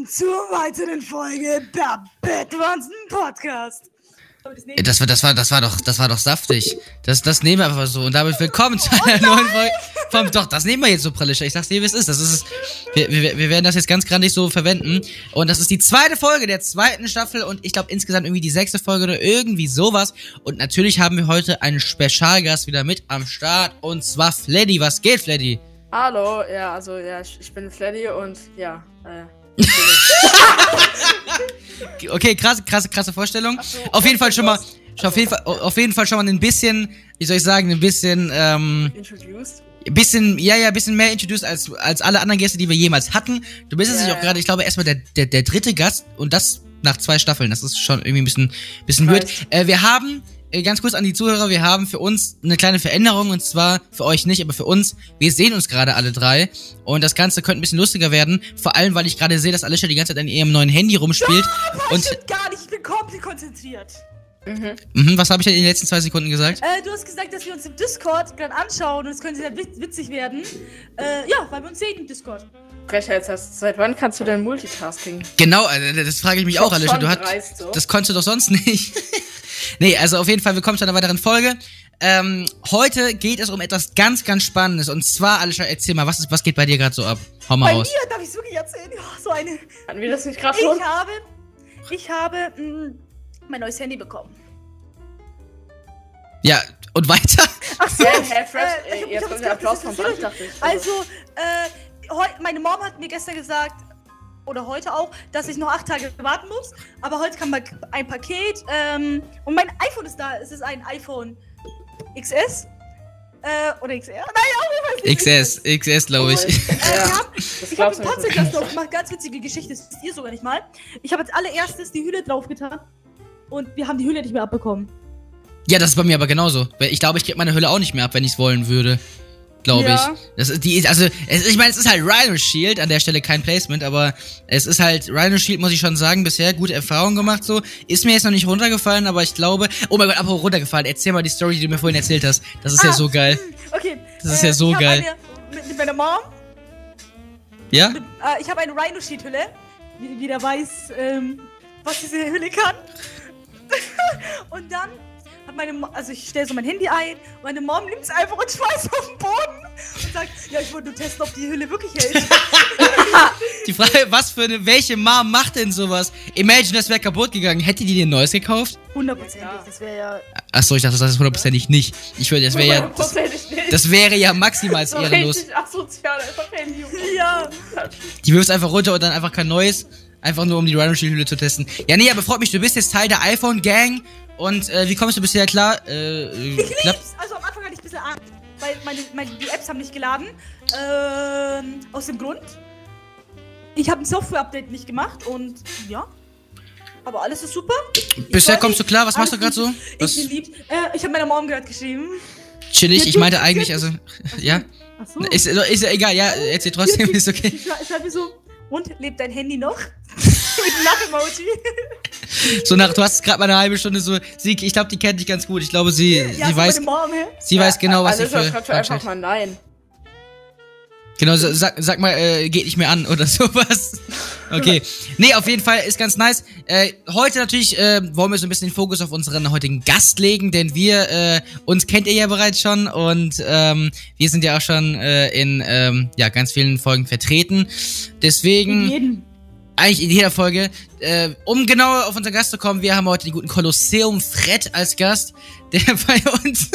Willkommen zur weiteren Folge der Batmanson Podcast. Das war, das war, das war doch, das war doch saftig. Das, das nehmen wir einfach so. Und damit willkommen zu einer neuen Folge. Vom, doch, das nehmen wir jetzt so prallischer. Ich sag's dir, wie es ist. Das ist, wir, wir, wir werden das jetzt ganz grandig so verwenden. Und das ist die zweite Folge der zweiten Staffel und ich glaube insgesamt irgendwie die sechste Folge oder irgendwie sowas. Und natürlich haben wir heute einen Spezialgast wieder mit am Start. Und zwar Fleddy. Was geht, Fleddy? Hallo, ja, also ja, ich, ich bin Fleddy und ja, äh. Okay, krasse, krasse, krasse Vorstellung. so, auf jeden Fall schon mal, Ach auf jeden Fall, auf jeden Fall schon mal ein bisschen, wie soll ich sagen, ein bisschen, ähm, Introduced. bisschen, ja, ja, ein bisschen mehr introduced als, als alle anderen Gäste, die wir jemals hatten. Du bist jetzt Ja, auch gerade, ich glaube, erstmal der, der, der dritte Gast und das nach zwei Staffeln. Das ist schon irgendwie ein bisschen, bisschen weird. Äh, wir haben, ganz kurz an die Zuhörer, wir haben für uns eine kleine Veränderung und zwar für euch nicht, aber für uns. Wir sehen uns gerade alle drei und das Ganze könnte ein bisschen lustiger werden. Vor allem, weil ich gerade sehe, dass Alicia die ganze Zeit an ihrem neuen Handy rumspielt. Und und, stimmt gar nicht, ich bin komplett konzentriert. Mhm. mhm, was habe ich denn in den letzten zwei Sekunden gesagt? Äh, du hast gesagt, dass wir uns im Discord gerade anschauen und es könnte sehr wit- witzig werden. Äh, ja, weil wir uns sehen im Discord. Frechheit hast seit wann kannst du denn Multitasking? Genau, äh, das frage ich mich auch, Alicia. Du hast, dreist, so. Das konntest du doch sonst nicht. nee, also auf jeden Fall willkommen zu einer weiteren Folge. Ähm, heute geht es um etwas ganz, ganz Spannendes. Und zwar, Alicia, erzähl mal, was, ist, was geht bei dir gerade so ab? Hau mal Bei raus. mir darf ich es wirklich erzählen. Ja, so eine. Hatten wir das nicht gerade schon? Ich habe, ich habe mh, mein neues Handy bekommen. Ja, und weiter? Ach so. Hä, hä, fresh, äh, ich äh, jetzt kommt der Applaus vom Band. Also, äh, meine Mom hat mir gestern gesagt, oder heute auch, dass ich noch acht Tage warten muss. Aber heute kam mal ein Paket ähm, und mein iPhone ist da. Es ist ein iPhone XS. Äh, oder XR? Naja, ich weiß nicht. XS, XS, glaube ich. Äh, Ja, ich habe glaubst ein du nicht. Panzerglas drauf gemacht. Ganz witzige Geschichte, das wisst ihr sogar nicht mal. Ich habe als allererstes die Hülle drauf getan. Und wir haben die Hülle nicht mehr abbekommen. Ja, das ist bei mir aber genauso. Weil Ich glaube, ich gebe meine Hülle auch nicht mehr ab, wenn ich es wollen würde. Glaube Ja. ich. Das ist die, also, es, ich meine, es ist halt Rhino Shield, an der Stelle kein Placement, aber es ist halt, Rhino Shield, muss ich schon sagen, bisher gute Erfahrungen gemacht, so. Ist mir jetzt noch nicht runtergefallen, aber ich glaube, oh mein Gott, aber runtergefallen. Erzähl mal die Story, die du mir vorhin erzählt hast. Das ist ja Ah, so geil. Okay. Das ist ja so geil. Eine, mit, mit meiner Mom Ja? Mit, äh, ich habe eine Rhino Sheet Hülle. Wie, wie der weiß, ähm, was diese Hülle kann. und dann hat meine Mom, also ich stelle so mein Handy ein, meine Mom nimmt es einfach und schmeißt auf den Boden und sagt, ja, ich wollte nur testen, ob die Hülle wirklich hält. Die Frage, was für eine, welche Mom macht denn sowas? Imagine, das wäre kaputt gegangen. Hätte die dir ein neues gekauft? Hundertprozentig, Ja. das wäre ja... Achso, ich dachte, das ist hundertprozentig nicht. Ich würde, das wäre ja, das, das wäre ja maximal ehrenlos. richtig asozial, einfach Handy. Ja. Die wirfst einfach runter und dann einfach kein neues. Einfach nur, um die Rhino Shield Hülle zu testen. Ja, nee, aber freut mich, du bist jetzt Teil der iPhone Gang. Und äh, wie kommst du bisher klar? Äh, Ich klappt? lieb's. Also am Anfang hatte ich ein bisschen Angst, weil meine, meine, die Apps haben nicht geladen. Ähm, aus dem Grund. Ich habe ein Software-Update nicht gemacht und ja. Aber alles ist super. Bisher kommst du klar? Was machst du gerade so? Ich Was? bin lieb. Äh, ich habe meiner Mom gerade geschrieben. Chillig, Ja, ich meinte eigentlich, also. Ja? Achso. Ist, ist ja egal, ja, erzähl trotzdem, ist okay. Ich schreibe schreib mir so, und lebt dein Handy noch? Mit einem Lach-Emoji. So nach, du hast gerade mal eine halbe Stunde so, sie, ich glaube, die kennt dich ganz gut. Ich glaube, sie, ja, sie weiß, Mom, hä? sie weiß genau, was sie Alles für. schreibt doch einfach mal nein. Genau, sa- sag, sag mal, äh, geht nicht mehr an oder sowas. Okay. Nee, auf jeden Fall ist ganz nice. Äh, heute natürlich äh, wollen wir so ein bisschen den Fokus auf unseren heutigen Gast legen, denn wir, äh, uns kennt ihr ja bereits schon und ähm, wir sind ja auch schon äh, in ähm, ja, ganz vielen Folgen vertreten. Deswegen In jedem. Eigentlich in jeder Folge. Äh, um genauer auf unseren Gast zu kommen, wir haben heute den guten Kolosseum Fred als Gast, der bei uns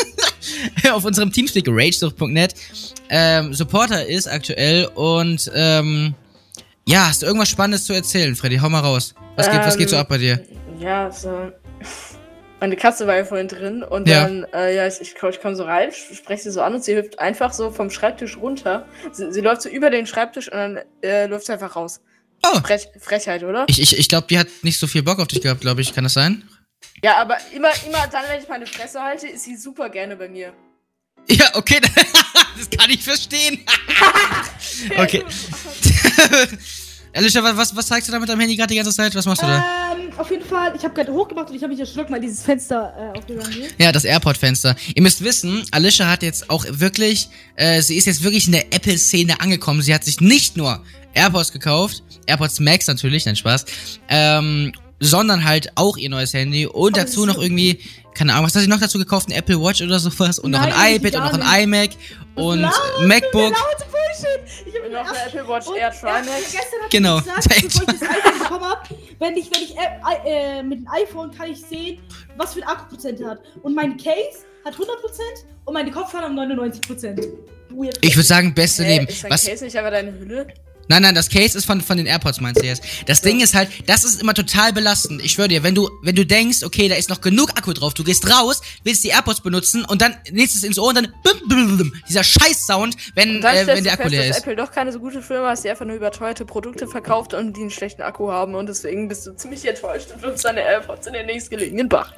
auf unserem Teamspeak ragesucht.net ähm, Supporter ist aktuell und ähm, ja, hast du irgendwas Spannendes zu erzählen, Freddy? Hau mal raus. Was, geht, was geht so Ähm, ab bei dir? Ja, so. Meine Katze war ja vorhin drin und Ja. dann, äh, ja, ich, ich, ich komme so rein, spreche sie so an und sie hüpft einfach so vom Schreibtisch runter. Sie, sie läuft so über den Schreibtisch und dann äh, läuft sie einfach raus. Oh. Frech, Frechheit, oder? Ich, ich, ich glaube, die hat nicht so viel Bock auf dich gehabt, glaube ich. Kann das sein? Ja, aber immer, immer dann, wenn ich meine Fresse halte, ist sie super gerne bei mir. Ja, okay. das kann ich verstehen. okay. Alicia, was, was, zeigst du da mit deinem Handy gerade die ganze Zeit? Was machst du da? Ähm, auf jeden Fall, ich habe gerade hochgemacht und ich habe mich erschrocken, weil dieses Fenster äh, aufgegangen ist. Ja, das AirPod-Fenster. Ihr müsst wissen, Alicia hat jetzt auch wirklich, äh, sie ist jetzt wirklich in der Apple-Szene angekommen. Sie hat sich nicht nur AirPods gekauft, AirPods Max natürlich, nein Spaß, ähm, sondern halt auch ihr neues Handy und Aber dazu noch irgendwie, keine Ahnung, was hat sie noch dazu gekauft? Ein Apple Watch oder sowas und noch Nein, ein iPad und noch ein iMac und MacBook. Laute Bullshit! Ich hab Und mir noch eine Apple Watch Air Trimax. Genau. sie gesagt, bevor ich das iPhone bekommen hab, wenn ich, wenn ich äh, äh, mit dem iPhone kann ich sehen, was für ein Akkuprozent hat. Und mein Case hat 100% und meine Kopfhörer haben 99%. Weird. Ich würde sagen, beste Hä, Leben. ist dein Was, Case nicht aber deine Hülle? Nein, nein, das Case ist von, von den AirPods, meinst du jetzt. Das Ding ist halt, das ist immer total belastend. Ich schwöre dir, wenn du, wenn du denkst, okay, da ist noch genug Akku drauf, du gehst raus, willst die AirPods benutzen und dann nimmst es ins Ohr und dann bim, bim, bim, dieser Scheiß-Sound, wenn, äh, wenn der Akku fest, leer ist. Apple doch keine so gute Firma ist, die einfach nur überteuerte Produkte verkauft und die einen schlechten Akku haben und deswegen bist du ziemlich enttäuscht und wirfst deine AirPods in den nächstgelegenen Bach.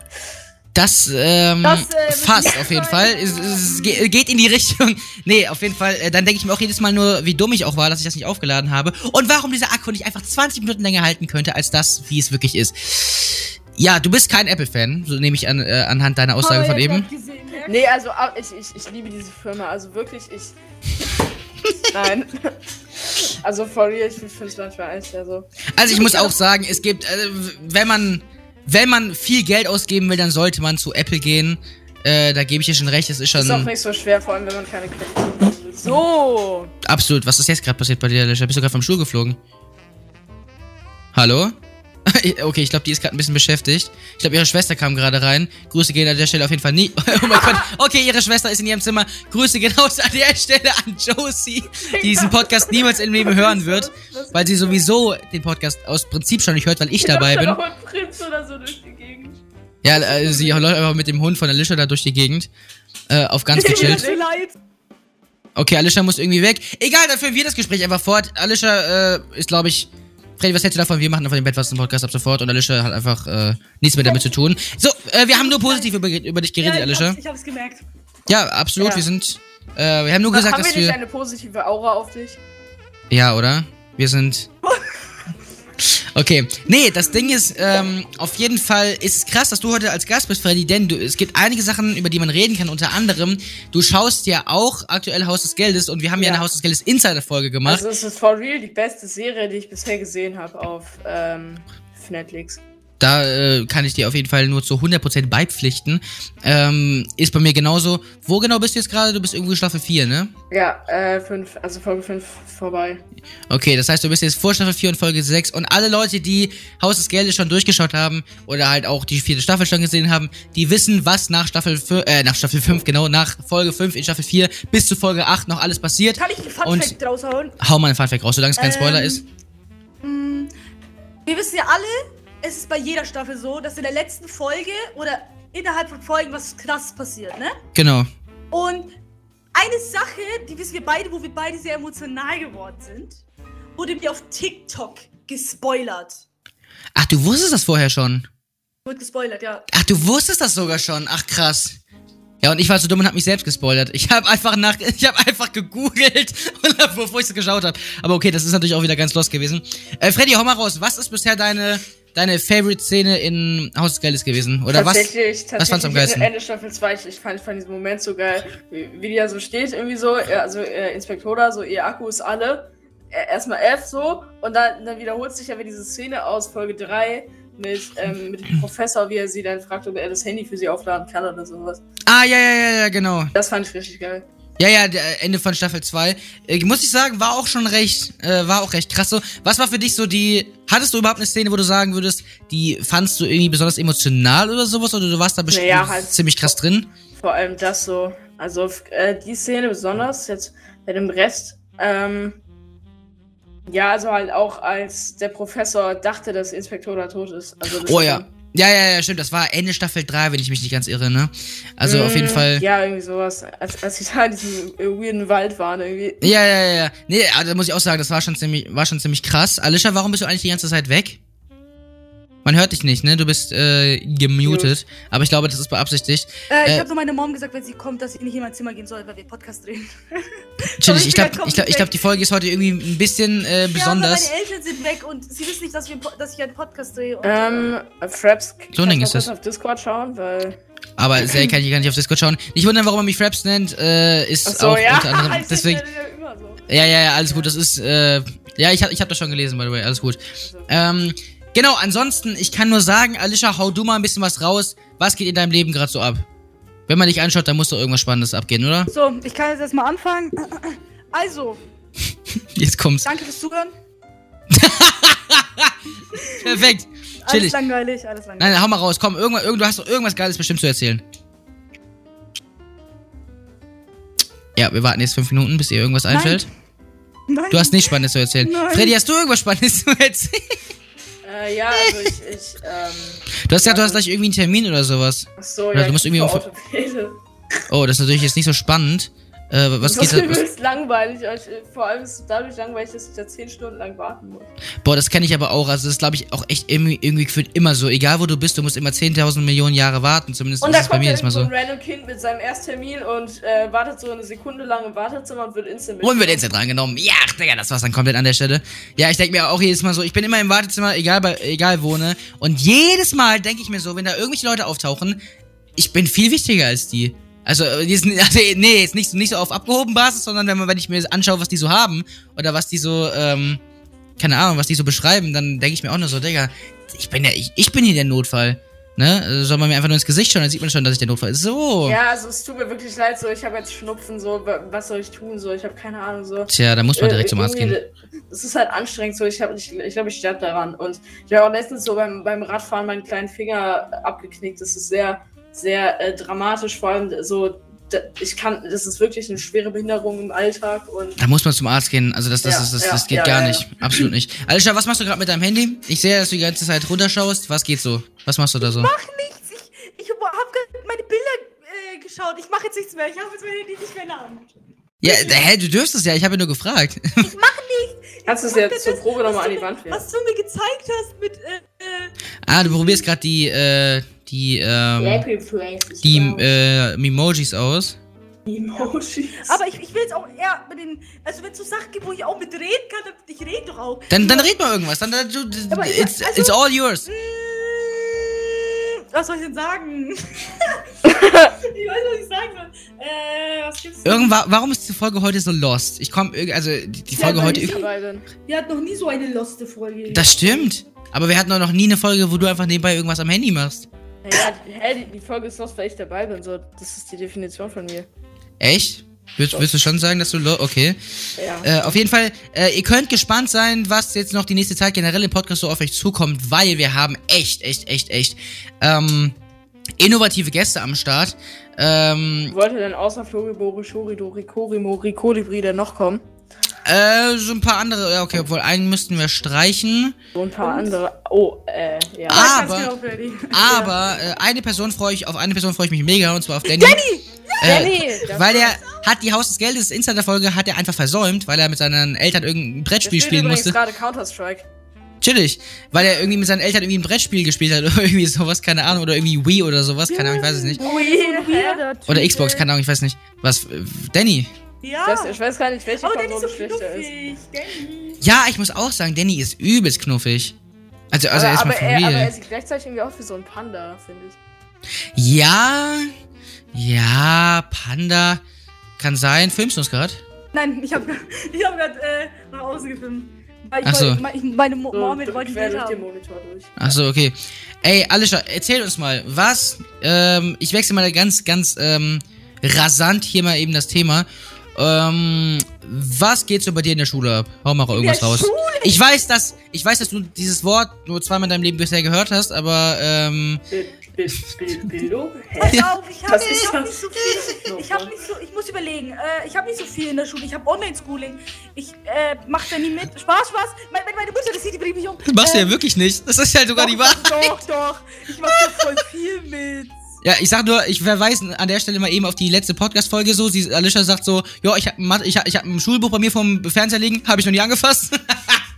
Das, ähm, Das, äh, fast auf jeden Fall. Es, es ge- geht in die Richtung. Nee, auf jeden Fall. Äh, dann denke ich mir auch jedes Mal nur, wie dumm ich auch war, dass ich das nicht aufgeladen habe. Und warum dieser Akku nicht einfach 20 Minuten länger halten könnte, als das, wie es wirklich ist. Ja, du bist kein Apple-Fan, so nehme ich an, äh, anhand deiner Aussage von eben. Gesehen, ne? Nee, also ich, ich, ich liebe diese Firma, also wirklich, ich. Nein. Also for real, ich finde es manchmal echt, also. Also ich muss auch sagen, es gibt, äh, wenn man, wenn man viel Geld ausgeben will, dann sollte man zu Apple gehen. Äh, da gebe ich dir schon recht, es ist Ist auch schon nicht so schwer, vor allem wenn man keine Kredite. So! absolut. Was ist jetzt gerade passiert bei dir, Alicia? Bist du gerade vom Stuhl geflogen? Hallo? Okay, ich glaube, die ist gerade ein bisschen beschäftigt. Ich glaube, ihre Schwester kam gerade rein. Grüße gehen an der Stelle auf jeden Fall nie. Oh mein Gott. Okay, ihre Schwester ist in ihrem Zimmer. Grüße gehen aus an der Stelle an Josie, die diesen Podcast niemals im Leben hören wird, weil sie sowieso den Podcast aus Prinzip schon nicht hört, weil ich dabei bin. Ja, äh, sie läuft einfach mit dem Hund von Alicia da durch die Gegend. Äh, auf ganz gechillt. Okay, Alicia muss irgendwie weg. Egal, dann führen wir das Gespräch einfach fort. Alicia äh, ist, glaube ich. Freddy, was hältst du davon? Wir machen einfach den Bettwassen-Podcast ab sofort und Alicia hat einfach äh, nichts mehr damit zu tun. So, äh, wir haben nur positiv über, über dich geredet, ja, ich Alicia. hab's, ich hab's gemerkt. Ja, absolut, Ja. wir sind. Äh, wir haben nur gesagt, Haben dass wir nicht wir. eine positive Aura auf dich? Ja, oder? Wir sind. Okay. Nee, das Ding ist, ähm, auf jeden Fall ist es krass, dass du heute als Gast bist, Freddy, denn du, es gibt einige Sachen, über die man reden kann. Unter anderem, du schaust ja auch aktuell Haus des Geldes und wir haben ja, Ja. eine Haus des Geldes Insider-Folge gemacht. Also es ist for real die beste Serie, die ich bisher gesehen habe auf ähm, Netflix. Da äh, kann ich dir auf jeden Fall nur zu 100% beipflichten. Ähm, ist bei mir genauso. Wo genau bist du jetzt gerade? Du bist irgendwo Staffel 4, ne? Ja, äh, fünf, also Folge 5 vorbei. Okay, das heißt, du bist jetzt vor Staffel 4 und Folge 6 und alle Leute, die Haus des Geldes schon durchgeschaut haben oder halt auch die vierte Staffel schon gesehen haben, die wissen, was nach Staffel 5, äh, nach Staffel 5, genau, nach Folge 5 in Staffel 4 bis zu Folge 8 noch alles passiert. Kann ich einen Und- Funfact raushauen? Hau mal einen Funfact raus, solange es kein Spoiler Ähm, ist. Mm, Wir wissen ja alle, es ist bei jeder Staffel so, dass in der letzten Folge oder innerhalb von Folgen was krasses passiert, ne? Genau. Und eine Sache, die wissen wir beide, wo wir beide sehr emotional geworden sind, wurde mir auf TikTok gespoilert. Ach, du wusstest das vorher schon. Wurde gespoilert, ja. Ach, du wusstest das sogar schon. Ach, krass. Ja, und ich war so dumm und hab mich selbst gespoilert. Ich habe einfach nach, ich habe einfach gegoogelt, und hab- bevor ich es geschaut habe. Aber okay, das ist natürlich auch wieder ganz los gewesen. Äh, Freddy, hau mal raus. Was ist bisher deine, deine Favorite-Szene in Haus des Geldes gewesen? Oder was? tatsächlich, tatsächlich was fandst du am geilsten? Ende Staffel 2, ich, fand, fand diesen Moment so geil, wie, wie die da so steht, irgendwie so, also äh, Inspektora, so ihr Akku ist alle, erstmal F so, und dann, dann wiederholt sich aber diese Szene aus Folge 3 mit, ähm, mit dem Professor, wie er sie dann fragt, ob er das Handy für sie aufladen kann oder sowas. Ah, ja, ja, ja, ja, genau. Das fand ich richtig geil. Ja, ja, der Ende von Staffel 2. Äh, muss ich sagen, war auch schon recht, äh, war auch recht krass so. Was war für dich so die, hattest du überhaupt eine Szene, wo du sagen würdest, die fandst du irgendwie besonders emotional oder sowas? Oder du warst da bestimmt Naja, halt- ziemlich krass drin? Vor allem das so. Also äh, die Szene besonders, jetzt bei dem Rest, ähm, ja, also halt auch als der Professor dachte, dass Inspektora tot ist. Also Oh ja. Ja, ja, ja, stimmt. Das war Ende Staffel 3, wenn ich mich nicht ganz irre, ne? Also auf jeden Mm, Fall. Ja, irgendwie sowas. Als, als sie da in diesem weirden Wald waren, irgendwie. Ja, ja, ja, ja. Nee, da muss ich auch sagen, das war schon ziemlich, war schon ziemlich krass. Alicia, warum bist du eigentlich die ganze Zeit weg? Man hört dich nicht, ne? Du bist äh, gemutet. Aber ich glaube, das ist beabsichtigt. Äh, ich Äh, habe nur meine Mom gesagt, wenn sie kommt, dass sie nicht in mein Zimmer gehen soll, weil wir Podcast drehen. Chillig. ich Ich glaube, ich glaub, ich glaub, die Folge ist heute irgendwie ein bisschen äh, Ja, aber besonders. meine Eltern sind weg und sie wissen nicht, dass, wir, dass ich einen Podcast drehe. Und, Ähm, Fraps, So ein Ding ist das. auf Discord schauen, weil. Aber sehr kann ich gar nicht auf Discord schauen. Nicht wundern, warum er mich Fraps nennt, äh, ist Ach so, auch ja. unter anderem. Ich Deswegen. ja immer so. Ja, ja, ja, alles gut. Das ist, äh, ja, ich hab, ich hab das schon gelesen, by the way. Alles gut. Ähm, genau, ansonsten, ich kann nur sagen, Alicia, hau du mal ein bisschen was raus. Was geht in deinem Leben gerade so ab? Wenn man dich anschaut, dann muss doch irgendwas Spannendes abgehen, oder? So, ich kann jetzt erstmal anfangen. Also, Jetzt kommt's. danke fürs Zuhören. Perfekt. Alles Chillig. langweilig, alles langweilig. Nein, nein, hau mal raus. Komm, irgendwas, irgend, du hast doch irgendwas Geiles bestimmt zu erzählen. Ja, wir warten jetzt fünf Minuten, bis ihr irgendwas einfällt. Nein. Du hast nichts Spannendes zu erzählen. Nein. Freddy, hast du irgendwas Spannendes zu erzählen? Äh, ja, also ich, ich, ähm. Du hast Ja, du hast gleich irgendwie einen Termin oder sowas. Achso, Oder ja, du musst irgendwie auf- Orthopäde. Oh, das ist natürlich jetzt nicht so spannend. Äh, was das geht ist da? Langweilig. ich- Vor allem ist es dadurch langweilig, dass ich da 10 Stunden lang warten muss. boah, das kenne ich aber auch. Also, das ist, glaube ich, auch echt irgendwie, irgendwie gefühlt immer so. Egal, wo du bist, du musst immer 10.000 Millionen Jahre warten. Zumindest Und ist da es bei kommt mir jetzt mal so so. ein random Kind mit seinem Ersttermin und äh, wartet so eine Sekunde lang im Wartezimmer und wird instant Und wird instant drangenommen. Ja, Digga, das war's dann komplett an der Stelle. Ja, ich denke mir auch jedes Mal so, ich bin immer im Wartezimmer, egal, bei, egal wo, ne? Und jedes Mal denke ich mir so, wenn da irgendwelche Leute auftauchen, ich bin viel wichtiger als die. Also, äh, sind, also nee, jetzt nicht, so- nicht so auf abgehoben Basis, sondern wenn, man, wenn ich mir anschaue, was die so haben, oder was die so, ähm, keine Ahnung, was die so beschreiben, dann denke ich mir auch nur so, Digga, ich bin ja, ich, ich bin hier der Notfall. Ne? Also Soll man mir einfach nur ins Gesicht schauen, dann sieht man schon, dass ich der Notfall ist. So. Ja, also es tut mir wirklich leid, so ich habe jetzt Schnupfen, so wa- was soll ich tun, so ich habe keine Ahnung, so. Tja, da muss man Äh, direkt zum Arzt gehen. Es ist halt anstrengend, so ich habe, ich, ich glaube, ich sterbe daran. Und ich habe auch letztens so beim, beim Radfahren meinen kleinen Finger abgeknickt. Das ist sehr, sehr äh, dramatisch, vor allem so. Ich kann, das ist wirklich eine schwere Behinderung im Alltag und Da muss man zum Arzt gehen. Also das, das, Ja, ist, das, ja, das geht ja, gar ja, nicht. Absolut nicht. Alicia, was machst du gerade mit deinem Handy? Ich sehe, dass du die ganze Zeit runterschaust. Was geht so? Was machst du da so? Mach nichts. Ich, ich habe gerade meine Bilder äh, geschaut. Ich mache jetzt nichts mehr. Ich habe jetzt mein Handy nicht mehr in der Hand. Ja, hä, du dürfst es ja. Ich habe ja nur gefragt. Ich mach nichts. kannst du es jetzt das, zur Probe nochmal an die Wand werfen. Was du mir gezeigt hast mit, äh, äh, ah, du probierst gerade die, äh, die, ähm, die, äh, Memojis aus. Emojis. Aber ich, ich will jetzt auch eher mit den. Also, wenn es so Sachen gibt, wo ich auch mit reden kann, dann ich rede doch auch. Dann, dann red mal irgendwas. Dann, dann du, ja, it's, also- it's all yours. Mm, Was soll ich denn sagen? ich weiß, was ich sagen soll. Äh, was gibt's denn? Irgendwa warum ist die Folge heute so lost? Ich komme, also die, die Folge heute. ich- bin. Wir hatten noch nie so eine loste Folge. Das stimmt. Aber wir hatten auch noch nie eine Folge, wo du einfach nebenbei irgendwas am Handy machst. Ja, hä, die, die Folge ist los, weil ich dabei bin. So, das ist die Definition von mir. Echt? Willst, willst du schon sagen, dass du okay? Ja. Äh, auf jeden Fall, äh, ihr könnt gespannt sein, was jetzt noch die nächste Zeit generell im Podcast so auf euch zukommt, weil wir haben echt, echt, echt, echt ähm, innovative Gäste am Start. Ähm, Wollte denn außer Floribori, Shoridori, Korimori, Kolibri denn noch kommen? Äh, so ein paar andere, ja, okay, obwohl einen müssten wir streichen. So ein paar andere. Oh, äh, ja. Aber- genau. Aber äh, eine Person freue ich, auf eine Person freue ich mich mega, und zwar auf Danny. Danny! Äh, Danny! weil er hat die Haus des Geldes Insider-Folge hat er einfach versäumt, weil er mit seinen Eltern irgendein Brettspiel spielen musste. gerade Counter-Strike. Chillig. Weil er irgendwie mit seinen Eltern irgendwie ein Brettspiel gespielt hat oder irgendwie sowas, keine Ahnung. Oder irgendwie Wii oder sowas, keine Ahnung, ich weiß es nicht. Yeah. Oder Xbox, keine Ahnung, ich weiß nicht. Was, äh, Danny? Ja. Das, ich weiß gar nicht, welche aber Danny ist so schlechter ist. knuffig. Danny. Ja, ich muss auch sagen, Danny ist übelst knuffig. Also, also aber, erstmal aber, er, aber er sieht gleichzeitig irgendwie aus wie so ein Panda, finde ich. Ja, ja, Panda. Kann sein. Filmst du uns gerade? Nein, ich habe ich hab gerade äh, nach außen gefilmt. Ich Ach so. wollte- meine Mo So, Mom wollte ich durch den. Monitor durch. Ach so, okay. Ey, Alicia, erzähl uns mal, was, ähm, ich wechsle mal ganz, ganz, ähm, rasant hier mal eben das Thema. Ähm, was geht so bei dir in der Schule ab? Hau mal irgendwas der raus. Schule? Ich weiß, dass, ich weiß, dass du dieses Wort nur zweimal in deinem Leben bisher gehört hast, aber, ähm, Bild, Bild, Bild, Bildung? Pass auf, ich habe hab nicht so viel. Ich habe nicht so, ich muss überlegen. Äh, ich habe nicht so viel in der Schule. Ich habe Online-Schooling. Ich äh, mach da nie mit. Spaß, Spaß. Meine, meine Mutter, das sieht, die bringt mich um. das machst du ja Ähm, wirklich nicht. Das ist halt sogar doch, die Wahrheit. Doch, doch. Ich mach da voll viel mit. Ja, ich sag nur, ich verweise an der Stelle mal eben auf die letzte Podcast-Folge so. Sie, Alicia sagt so, ja, ich hab, ich hab, ich hab ein Schulbuch bei mir vom Fernseher liegen, habe ich noch nie angefasst.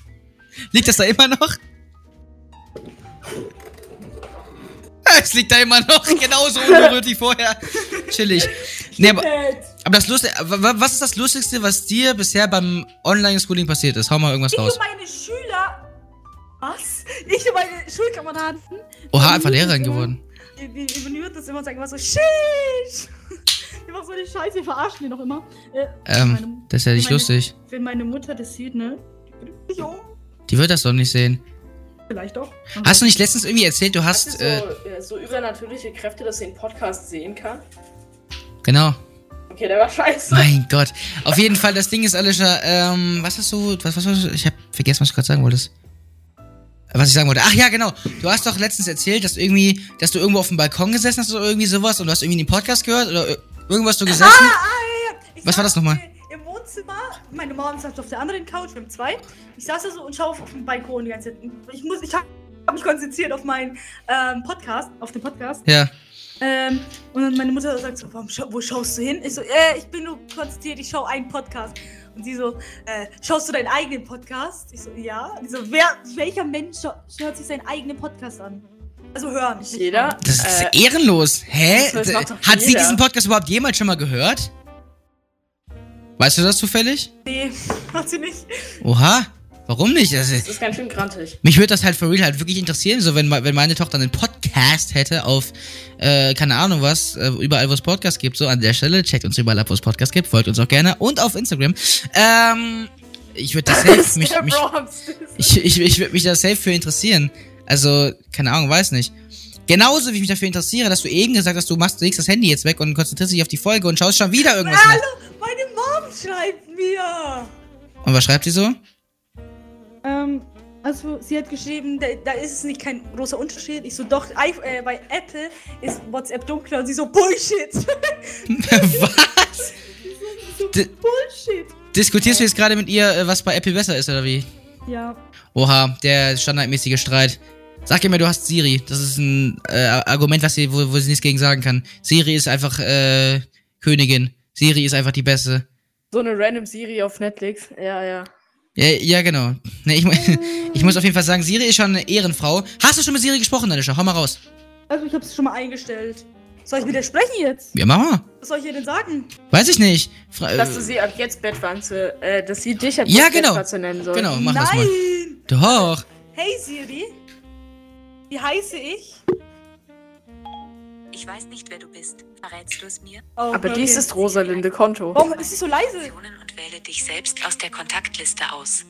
Liegt das da immer noch? es liegt da immer noch genauso unberührt wie vorher. Chillig. Nee, aber, aber das Lustige, was ist das Lustigste, was dir bisher beim Online-Schooling passiert ist? Hau mal irgendwas Ich raus. und meine Schüler. Was? Ich und meine Schulkameraden. Oha, einfach Lehrerin geworden. Die, die, die, die wird das immer sagen, immer so, Sheesh! Die macht so eine Scheiße, die verarschen die noch immer. Äh, Ähm, meine- das ist ja nicht lustig. Wenn meine Mutter das sieht, ne? Die um. Die wird das doch nicht sehen. Vielleicht doch. Hast du nicht letztens irgendwie erzählt, du Hast so, äh, äh, so übernatürliche Kräfte, dass sie den Podcast sehen kann? genau. Okay, der war scheiße. Mein Gott. Auf jeden Fall, das Ding ist, Alicia, ähm, was hast du, was, was, was ich hab vergessen, was du gerade sagen wolltest. Was ich sagen wollte. Ach ja, genau. Du hast doch letztens erzählt, dass irgendwie, dass du irgendwo auf dem Balkon gesessen hast oder irgendwie sowas und du hast irgendwie den Podcast gehört oder ir- irgendwas du gesessen. Ah, ah, ja, ja. Was war das nochmal? Im Wohnzimmer. Meine Mom saß auf der anderen Couch, wir haben zwei. Ich saß da so und schaue auf den Balkon die ganze Zeit. Ich muss, ich habe hab mich konzentriert auf meinen ähm, Podcast, auf den Podcast. Ja. Ähm, und dann meine Mutter sagt so, Warum wo schaust du hin? Ich so, äh, ich bin nur konzentriert, ich schaue einen Podcast. Und sie so, äh, schaust du deinen eigenen Podcast? Ich so, ja. Und die so, wer, welcher Mensch hört sich seinen eigenen Podcast an? Also hören. nicht Jeder. Das ist Äh, ehrenlos. Hä? Das doch Hat sie jeder. diesen Podcast überhaupt jemals schon mal gehört? Weißt du das zufällig? Nee, hat sie nicht. Oha. Warum nicht? Also, das ist ganz schön grantig. Mich würde das halt for real halt wirklich interessieren, so wenn, wenn meine Tochter einen Podcast hätte auf, äh, keine Ahnung was, äh, überall wo es Podcasts gibt, so an der Stelle, checkt uns überall ab, wo es Podcasts gibt, folgt uns auch gerne und auf Instagram. Ähm, ich würde das safe, mich, mich, ich, ich, ich würde mich da safe für interessieren. Also, keine Ahnung, weiß nicht. Genauso wie ich mich dafür interessiere, dass du eben gesagt hast, du machst, du legst das Handy jetzt weg und konzentrierst dich auf die Folge und schaust schon wieder irgendwas. Hallo, meine Mom schreibt mir. Und was schreibt sie so? Ähm, also sie hat geschrieben, da, da ist es nicht kein großer Unterschied. Ich so, doch, I, äh, bei Apple ist WhatsApp dunkler und sie so, Bullshit. was? so, D- Bullshit. Diskutierst du jetzt gerade mit ihr, äh, was bei Apple besser ist, oder wie? Ja. Oha, der standardmäßige Streit. Sag ihr mir, du hast Siri. Das ist ein äh, Argument, was sie, wo, wo sie nichts gegen sagen kann. Siri ist einfach äh, Königin. Siri ist einfach die Beste. So eine random Serie auf Netflix. Ja, ja. Ja, ja genau. Ne, ich, ich muss auf jeden Fall sagen, Siri ist schon eine Ehrenfrau. Hast du schon mit Siri gesprochen, Alicia? Hau mal raus. Also ich hab's schon mal eingestellt. Soll ich widersprechen jetzt? Ja, mach mal. Was soll ich ihr denn sagen? Weiß ich nicht. Fra Dass du sie ab jetzt Bettwanze, äh, dass sie dich ab Ja, jetzt genau. Bettwanze nennen soll. genau, mach das mal. Nein! Doch. Hey Siri. Wie heiße ich? Ich weiß nicht, wer du bist. Verrätst du es mir? Oh, Aber okay. dies ist Rosalinde Konto. Warum ist sie so leise? Und wähle dich selbst aus der Kontaktliste aus.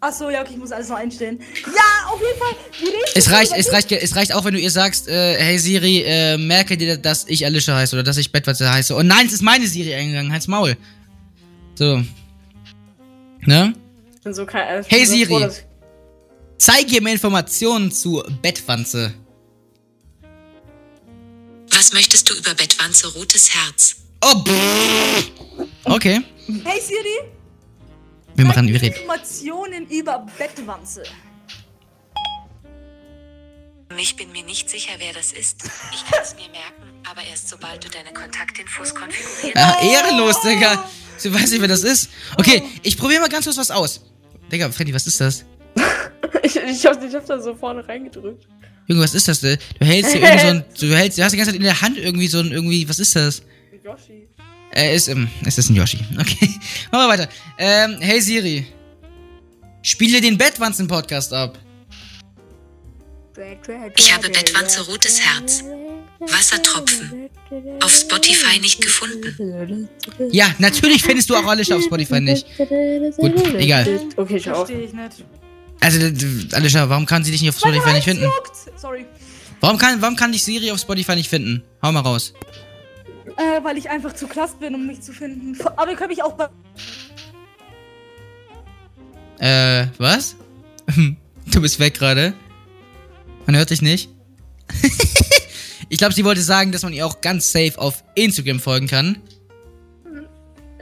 Achso, ja, okay, ich muss alles noch einstellen. Ja, auf jeden Fall. Es reicht, es reicht, es reicht auch, wenn du ihr sagst, äh, hey Siri, äh, merke dir, dass ich Alicia heiße oder dass ich Bettwatze heiße. Und nein, es ist meine Siri eingegangen, halt's Maul. So. Ne? Ich bin so kein, äh, ich Hey bin so Siri. froh, Zeige mir Informationen zu Bettwanze. Was möchtest du über Bettwanze Rotes Herz? Oh, pff. Okay. Hey Siri. Wir machen, wir reden. Informationen über Bettwanze. Ich bin mir nicht sicher, wer das ist. Ich kann es mir merken, aber erst sobald du deine Kontaktinfos konfiguriert Ah, ehrenlos, Digga. Ich weiß nicht, wer das ist. Okay, ich probiere mal ganz kurz was aus. Digga, Freddy, was ist das? ich, ich, hab, ich hab da so vorne reingedrückt. Junge, was ist das denn? Du hältst hier irgend so ein, du hältst, du hast die ganze Zeit in der Hand irgendwie so ein, irgendwie, was ist das? Yoshi. Äh, ist, ähm, es ist ein Yoshi. Okay. Machen wir weiter. Ähm, hey Siri. Spiele den Bettwanzen-Podcast ab. Ich habe Bettwanze Rotes Herz. Wassertropfen. Auf Spotify nicht gefunden. Ja, natürlich findest du auch Alicia auf Spotify nicht. Gut, egal. Okay, schau auf. Verstehe ich nicht. Also, Alicia, warum kann sie dich nicht auf Spotify nicht finden? juckt. Sorry. Warum kann, warum kann dich Siri auf Spotify nicht finden? Hau mal raus. Äh, weil ich einfach zu klasse bin, um mich zu finden. Aber ihr könnt mich auch bei. Äh, was? Du bist weg gerade. Man hört dich nicht. ich glaube, sie wollte sagen, dass man ihr auch ganz safe auf Instagram folgen kann.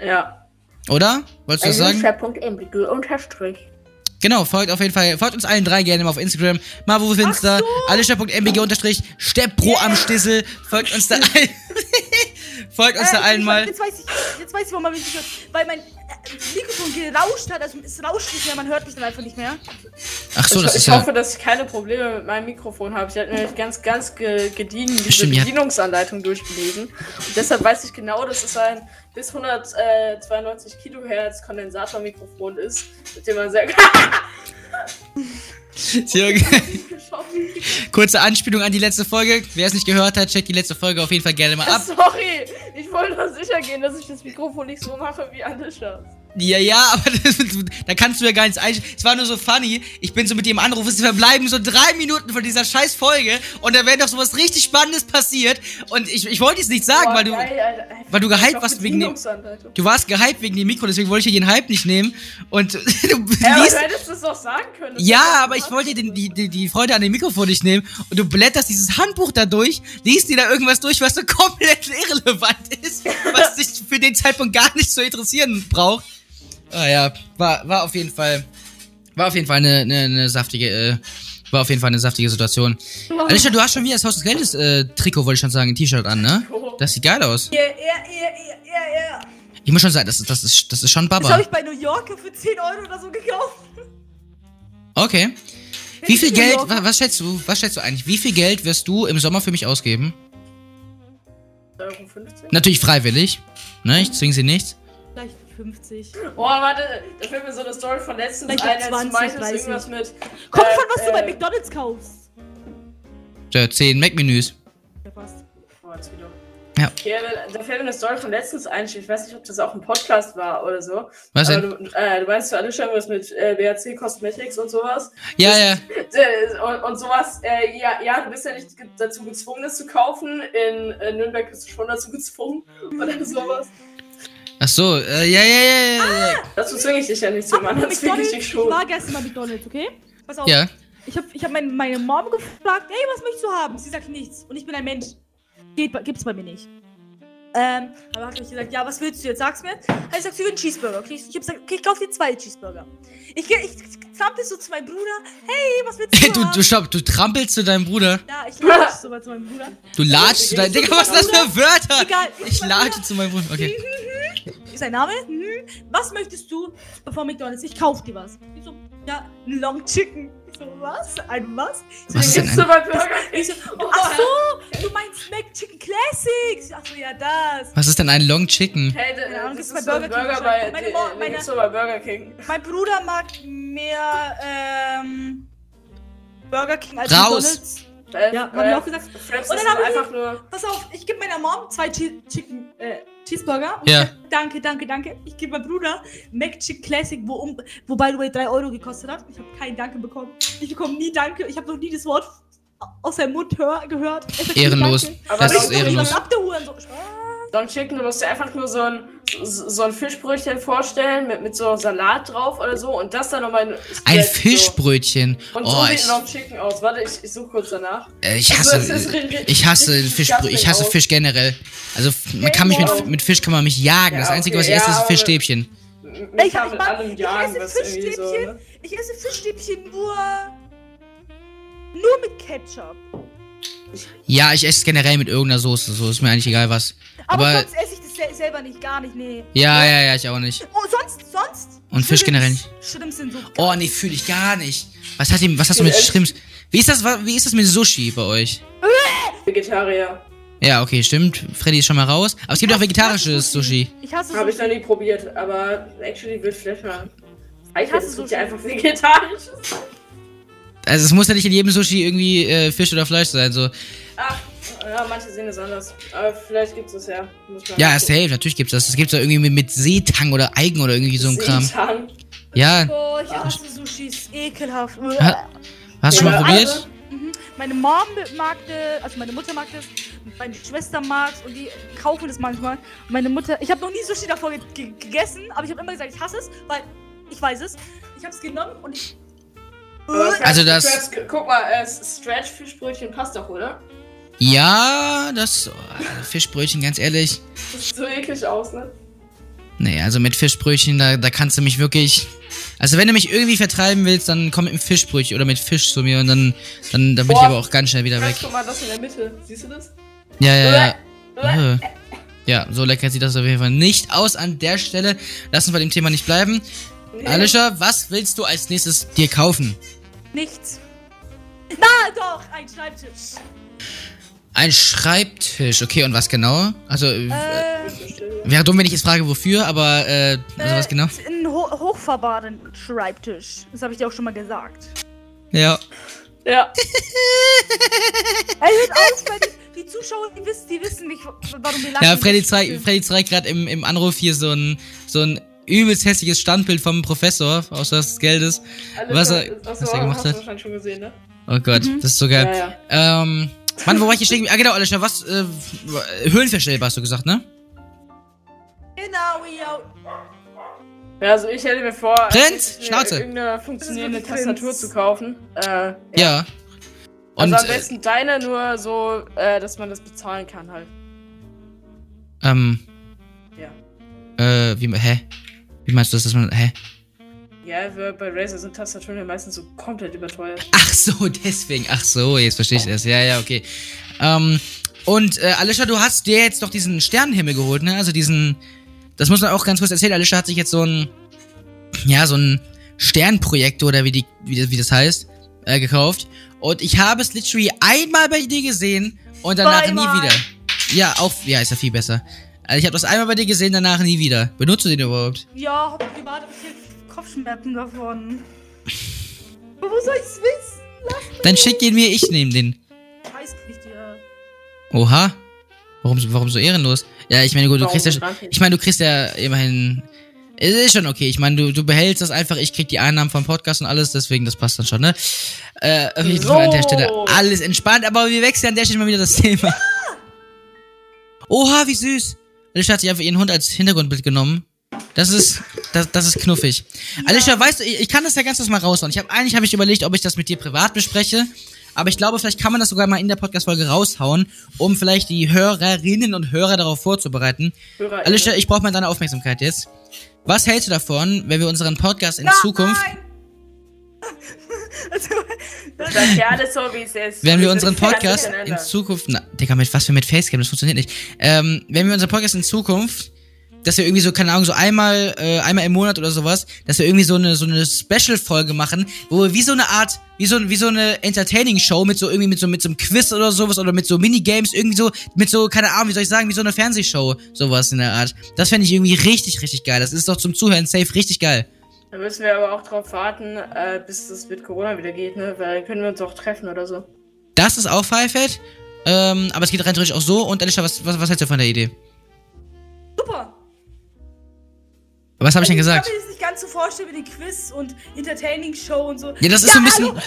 Ja. Oder? Wolltest du das sagen? Schwerpunkt Embigel unterstrich. Genau, folgt auf jeden Fall, folgt uns allen drei gerne mal auf Instagram. Marvo Finster, so. alicia.mbg unterstrich, Steppro am Stissel, folgt uns da allen. folgt uns da Äh, allen ich- mal. Jetzt weiß ich, jetzt weiß ich, warum man mich nicht hört. Weil mein Mikrofon gerauscht hat, also es rauscht nicht mehr, man hört mich dann einfach nicht mehr. Ach so, ich, das ich ist ja. hoffe, dass ich keine Probleme mit meinem Mikrofon habe. Ich habe nämlich ganz, ganz ge gediegen diese. Bedienungsanleitung durchgelesen. Und deshalb weiß ich genau, dass es ein bis 192 Kilohertz Kondensatormikrofon ist, mit dem man sehr Kurze Anspielung an die letzte Folge. Wer es nicht gehört hat, checkt die letzte Folge auf jeden Fall gerne mal ab. Sorry, ich wollte nur sicher gehen, dass ich das Mikrofon nicht so mache wie Alicia. Ja, ja, aber das, da kannst du ja gar nichts einstellen. Es war nur so funny. Ich bin so mit im Anruf. Es verbleiben so drei Minuten von dieser scheiß Folge und da wäre doch sowas richtig Spannendes passiert. Und ich, ich wollte es nicht sagen, Boah, weil du. geil, weil du gehypt warst wegen dem-. Du warst gehypt wegen dem Mikro, deswegen wollte ich dir den Hype nicht nehmen. Und du Ja, aber du hättest es doch sagen können. Ja, aber ich wollte dir den, die, die, die Freude an dem Mikrofon nicht nehmen. Und du blätterst dieses Handbuch da durch, liest dir da irgendwas durch, was so komplett irrelevant ist, was dich für den Zeitpunkt gar nicht zu interessieren braucht. Ah ja, war, war auf jeden Fall, war auf jeden Fall eine, eine, eine saftige, äh, war auf jeden Fall eine saftige Situation. Alicia, du hast schon wieder das Haus des Geldes äh, Trikot, wollte ich schon sagen, ein T-Shirt an, ne? Das sieht geil aus. Ja, ja, ja, ja, ja. Ich muss schon sagen, das ist, das ist, das ist schon Das habe Baba. ich bei New Yorker für 10 Euro oder so gekauft. Okay. Wie viel Geld, wa- was schätzt du, was schätzt du eigentlich? Wie viel Geld wirst du im Sommer für mich ausgeben? Euro 15? Natürlich freiwillig. Ne, ich zwinge sie nicht. Vielleicht 50. Boah, warte, da fällt mir so eine Story von letztens Vielleicht ein, als 20, du meintest 30. irgendwas mit. Kommt äh, von was du bei äh, McDonalds kaufst. Ja, 10 Mac-Menüs. Ja, passt. Boah, jetzt wieder. Ja. Okay, da- fällt mir eine Story von letztens ein. Ich weiß nicht, ob das auch ein Podcast war oder so. Was Aber denn? du, äh, du meinst für alle schon was mit äh, BHC Cosmetics und sowas? Ja, ja. Äh, Und, und sowas, äh, ja, ja, du bist ja nicht dazu gezwungen, das zu kaufen. In äh, Nürnberg bist du schon dazu gezwungen oder sowas. Ach so, äh, ja, ja, ja, ja, ja. Dazu zwinge ich dich ja nicht zu machen, das zwinge ich McDonald's, dich ich schon. war gestern bei McDonalds, okay? Pass auf. Ja. Ich habe ich hab mein, meine Mom gefragt, hey, was möchtest du haben? Sie sagt nichts. Und ich bin ein Mensch. Geht, bei- gibt's bei mir nicht. Ähm, aber hat mich gesagt, ja, was willst du jetzt? Sag's mir. Also ich sag, sie will einen Cheeseburger. Okay, ich, ich hab gesagt, okay, ich kauf dir zwei Cheeseburger. Ich, geh- ich trampel so zu meinem Bruder, hey, was willst du Du, haben? du, stopp, du trampelst zu deinem Bruder. ja, ich latsch so zu meinem Bruder. Du latschst zu deinem. Digga, was ist das für Wörter? Egal. Ich latsche zu meinem Bruder. Okay. Sein Name? Mhm. Was möchtest du von McDonalds? Ich kauf dir was. Ich so, ja, ein Long Chicken. Ich so, was? Ein was? Ich so, Was denn du ein. bei Burger Ich so, ach so, du meinst Mac Chicken Classics. Ach so, ja, das. Was ist denn ein Long Chicken? Hey, Ahnung, das ist bei so Burger King Burger bei. Meine meine- nur bei Burger King. Mein Bruder mag mehr ähm, Burger King als Raus. McDonalds. Äh, Ja, hab ich auch gesagt. Fraps Und dann haben einfach nur. Pass auf, ich gebe meiner Mom zwei Che Chicken, äh, Cheeseburger. Und Ja. ich sag, danke, danke, danke. Ich gebe meinem Bruder Mac Chicken Classic, wo um, wobei du 3 Euro gekostet hat. Ich habe kein Danke bekommen. Ich bekomme nie Danke. Ich habe noch nie das Wort aus seinem Mund hör gehört. Ehrenlos. Das ist ehrenlos. Spaß. Don Chicken, du musst dir einfach nur so ein, so, so ein Fischbrötchen vorstellen mit, mit so Salat drauf oder so und das dann nochmal. Ein so. Fischbrötchen. Und Oh, so sieht ich, ein Long Chicken aus. Warte, ich, ich suche kurz danach. äh, ich Also, hasse, ist richtig- ich hasse Fischbrö ich hasse Fisch generell. Also, man kann mich mit, mit Fisch kann man mich jagen. Das Ja, Einzige, okay, was ich esse, ja, ist aber- Fischstäbchen. Ich, ich, mag, allem ich jagen, esse was irgendwie so. Fischstäbchen. Ne? Ich esse Fischstäbchen nur. Nur mit Ketchup. Ja, ich esse es generell mit irgendeiner Soße. So ist mir eigentlich egal was. Aber, Aber, sonst esse ich das sel selber nicht, gar nicht, nee. ja, ja, ja, ich auch nicht. Oh, sonst, sonst? Und Fisch Shrimps- generell nicht. Shrimps sind so Oh, nee, fühle ich gar nicht. Was hat ihm, was hast du mit Echt? Shrimps? Wie ist das, wie ist das mit Sushi bei euch? Vegetarier. Ja, okay, stimmt. Freddy ist schon mal raus. Aber es gibt auch vegetarisches Sushi. Ich hasse Habe ich Sushi. noch nie probiert, aber actually will mal. Ich hasse Sushi. einfach vegetarisches. Also es muss ja nicht in jedem Sushi irgendwie äh, Fisch oder Fleisch sein. So. Ach, ja, manche sehen es anders. Aber vielleicht gibt es ja. Muss man Ja, gucken. safe, natürlich gibt's das. Es gibt ja irgendwie mit, mit Seetang oder Algen oder irgendwie so ein Kram. Seitan. Ja, Oh, ich hasse Sushi, ist ekelhaft. Ha- hast du schon mal Ja, probiert? Mhm. Meine Mom mag das, also meine Mutter mag das, meine Schwester mag es und die kaufen das manchmal. Meine Mutter, ich habe noch nie Sushi davor ge gegessen, aber ich habe immer gesagt, ich hasse es, weil ich weiß es. Ich habe es genommen und ich. Also das- Fraps, guck mal, äh, Stretch-Fischbrötchen passt doch, oder? Ja, das oh, Fischbrötchen, ganz ehrlich. Das sieht so eklig aus, ne? Nee, also mit Fischbrötchen, da, da kannst du mich wirklich. Also wenn du mich irgendwie vertreiben willst, dann komm mit einem Fischbrötchen oder mit Fisch zu mir und dann, dann, dann bin ich Boah. aber auch ganz schnell wieder weg. Guck mal, das in der Mitte. Siehst du das? Ja, ja, ja. Äh. Ja, so lecker sieht das auf jeden Fall nicht aus an der Stelle. Lass uns bei dem Thema nicht bleiben. Alicia, was willst du als nächstes dir kaufen? Nichts. Na doch, ein Schreibtisch. Ein Schreibtisch, okay, und was genau? Also, äh, Äh, wäre dumm, wenn ich jetzt frage, wofür, aber, äh, also was genau? Ein ho hochfahrbaren Schreibtisch. Das habe ich dir auch schon mal gesagt. Ja. Ja. Ey, hört auf, weil die, die Zuschauer, die wissen, die wissen nicht, warum wir lachen. Ja, Freddy zeigt, Freddy zeigt gerade im, im Anruf hier so ein, so ein übelst hässliches Standbild vom Professor, außer des Geldes. Alles Was er- das was er gemacht hast hat. du wahrscheinlich schon gesehen, ne? Oh Gott, das ist so geil. Ja, ja. Ähm, Mann, wo war ich hier stehen? Ah, genau, Alicia, was, äh, höhenverstellbar hast du gesagt, ne? Genau, ja. Ja, also ich hätte mir vor, Prinz, mir Schnauze. irgendeine funktionierende Das Tastatur Prinz. zu kaufen. Äh, ja. Ja. Und, Also am äh, besten deine nur so, äh, dass man das bezahlen kann halt. ähm, Ja. äh, wie, hä? Wie meinst du das, dass man, hä? Ja, wir- bei Razer sind Tastaturen ja meistens so komplett überteuert. Ach so, deswegen. Ach so, jetzt verstehe ich das. Ja, ja, okay. Ähm, und äh, Alicia, du hast dir jetzt doch diesen Sternenhimmel geholt, ne? Also diesen. Das muss man auch ganz kurz erzählen. Alicia hat sich jetzt so ein. Ja, so ein Sternprojektor oder wie, die, wie, das, wie das heißt, äh, gekauft. Und ich habe es literally einmal bei dir gesehen und danach nie wieder. Ja, auch. Ja, ist ja viel besser. Also ich habe das einmal bei dir gesehen, danach nie wieder. Benutzt du den überhaupt? Ja, hab privat hab ich Kopfschmerzen davon. Aber wo soll ich's wissen? Lass Dann schick ihn mir, ich nehme den. Scheiß nicht dir. Oha. Warum, warum so ehrenlos? Ja, ich meine, gut, du Warum kriegst ja, so ich meine, du kriegst ja immerhin, es ist schon okay. Ich meine, du, du behältst das einfach, ich krieg die Einnahmen vom Podcast und alles, deswegen, das passt dann schon, ne? Äh, auf jeden Fall an der So. Stelle alles entspannt, aber wir wechseln an der Stelle mal wieder das Thema. Oha, wie süß. Alicia hat sich einfach ihren Hund als Hintergrundbild genommen. Das ist, das, das ist knuffig. Alicia, weißt du, ich, ich kann das ja ganz mal raushauen. Ich habe eigentlich habe ich überlegt, ob ich das mit dir privat bespreche. Aber ich glaube, vielleicht kann man das sogar mal in der Podcast-Folge raushauen, um vielleicht die Hörerinnen und Hörer darauf vorzubereiten. Hörer- Alicia, ich brauche mal deine Aufmerksamkeit jetzt. Was hältst du davon, wenn wir unseren Podcast in Zukunft, Nein! Also, das, Sag ja alles so, wie es ist. wenn wir Das unseren ist Podcast in. Zukunft, na, Digga, mit was für mit Facecam, das funktioniert nicht. Ähm, wenn wir unseren Podcast in Zukunft, dass wir irgendwie so, keine Ahnung, so einmal, äh, einmal im Monat oder sowas, dass wir irgendwie so eine, so eine Special-Folge machen, wo wir wie so eine Art, wie so, wie so eine Entertaining-Show mit so irgendwie mit so, mit so einem Quiz oder sowas oder mit so Minigames, irgendwie so, mit so, keine Ahnung, wie soll ich sagen, wie so eine Fernsehshow, sowas in der Art. Das fände ich irgendwie richtig, richtig geil. Das ist doch zum Zuhören safe richtig geil. Da müssen wir aber auch drauf warten, äh, bis das mit Corona wieder geht, ne? Weil dann können wir uns auch treffen oder so. Das ist auch Firefett. Ähm, aber es geht rein theoretisch auch so. Und Alicia, was, was, was hältst du von der Idee? super. Was habe ich denn Also, gesagt? Ich kann mir das nicht ganz so vorstellen mit den Quiz und Entertaining-Show und so. Ja, das ist so ein bisschen- Hallo,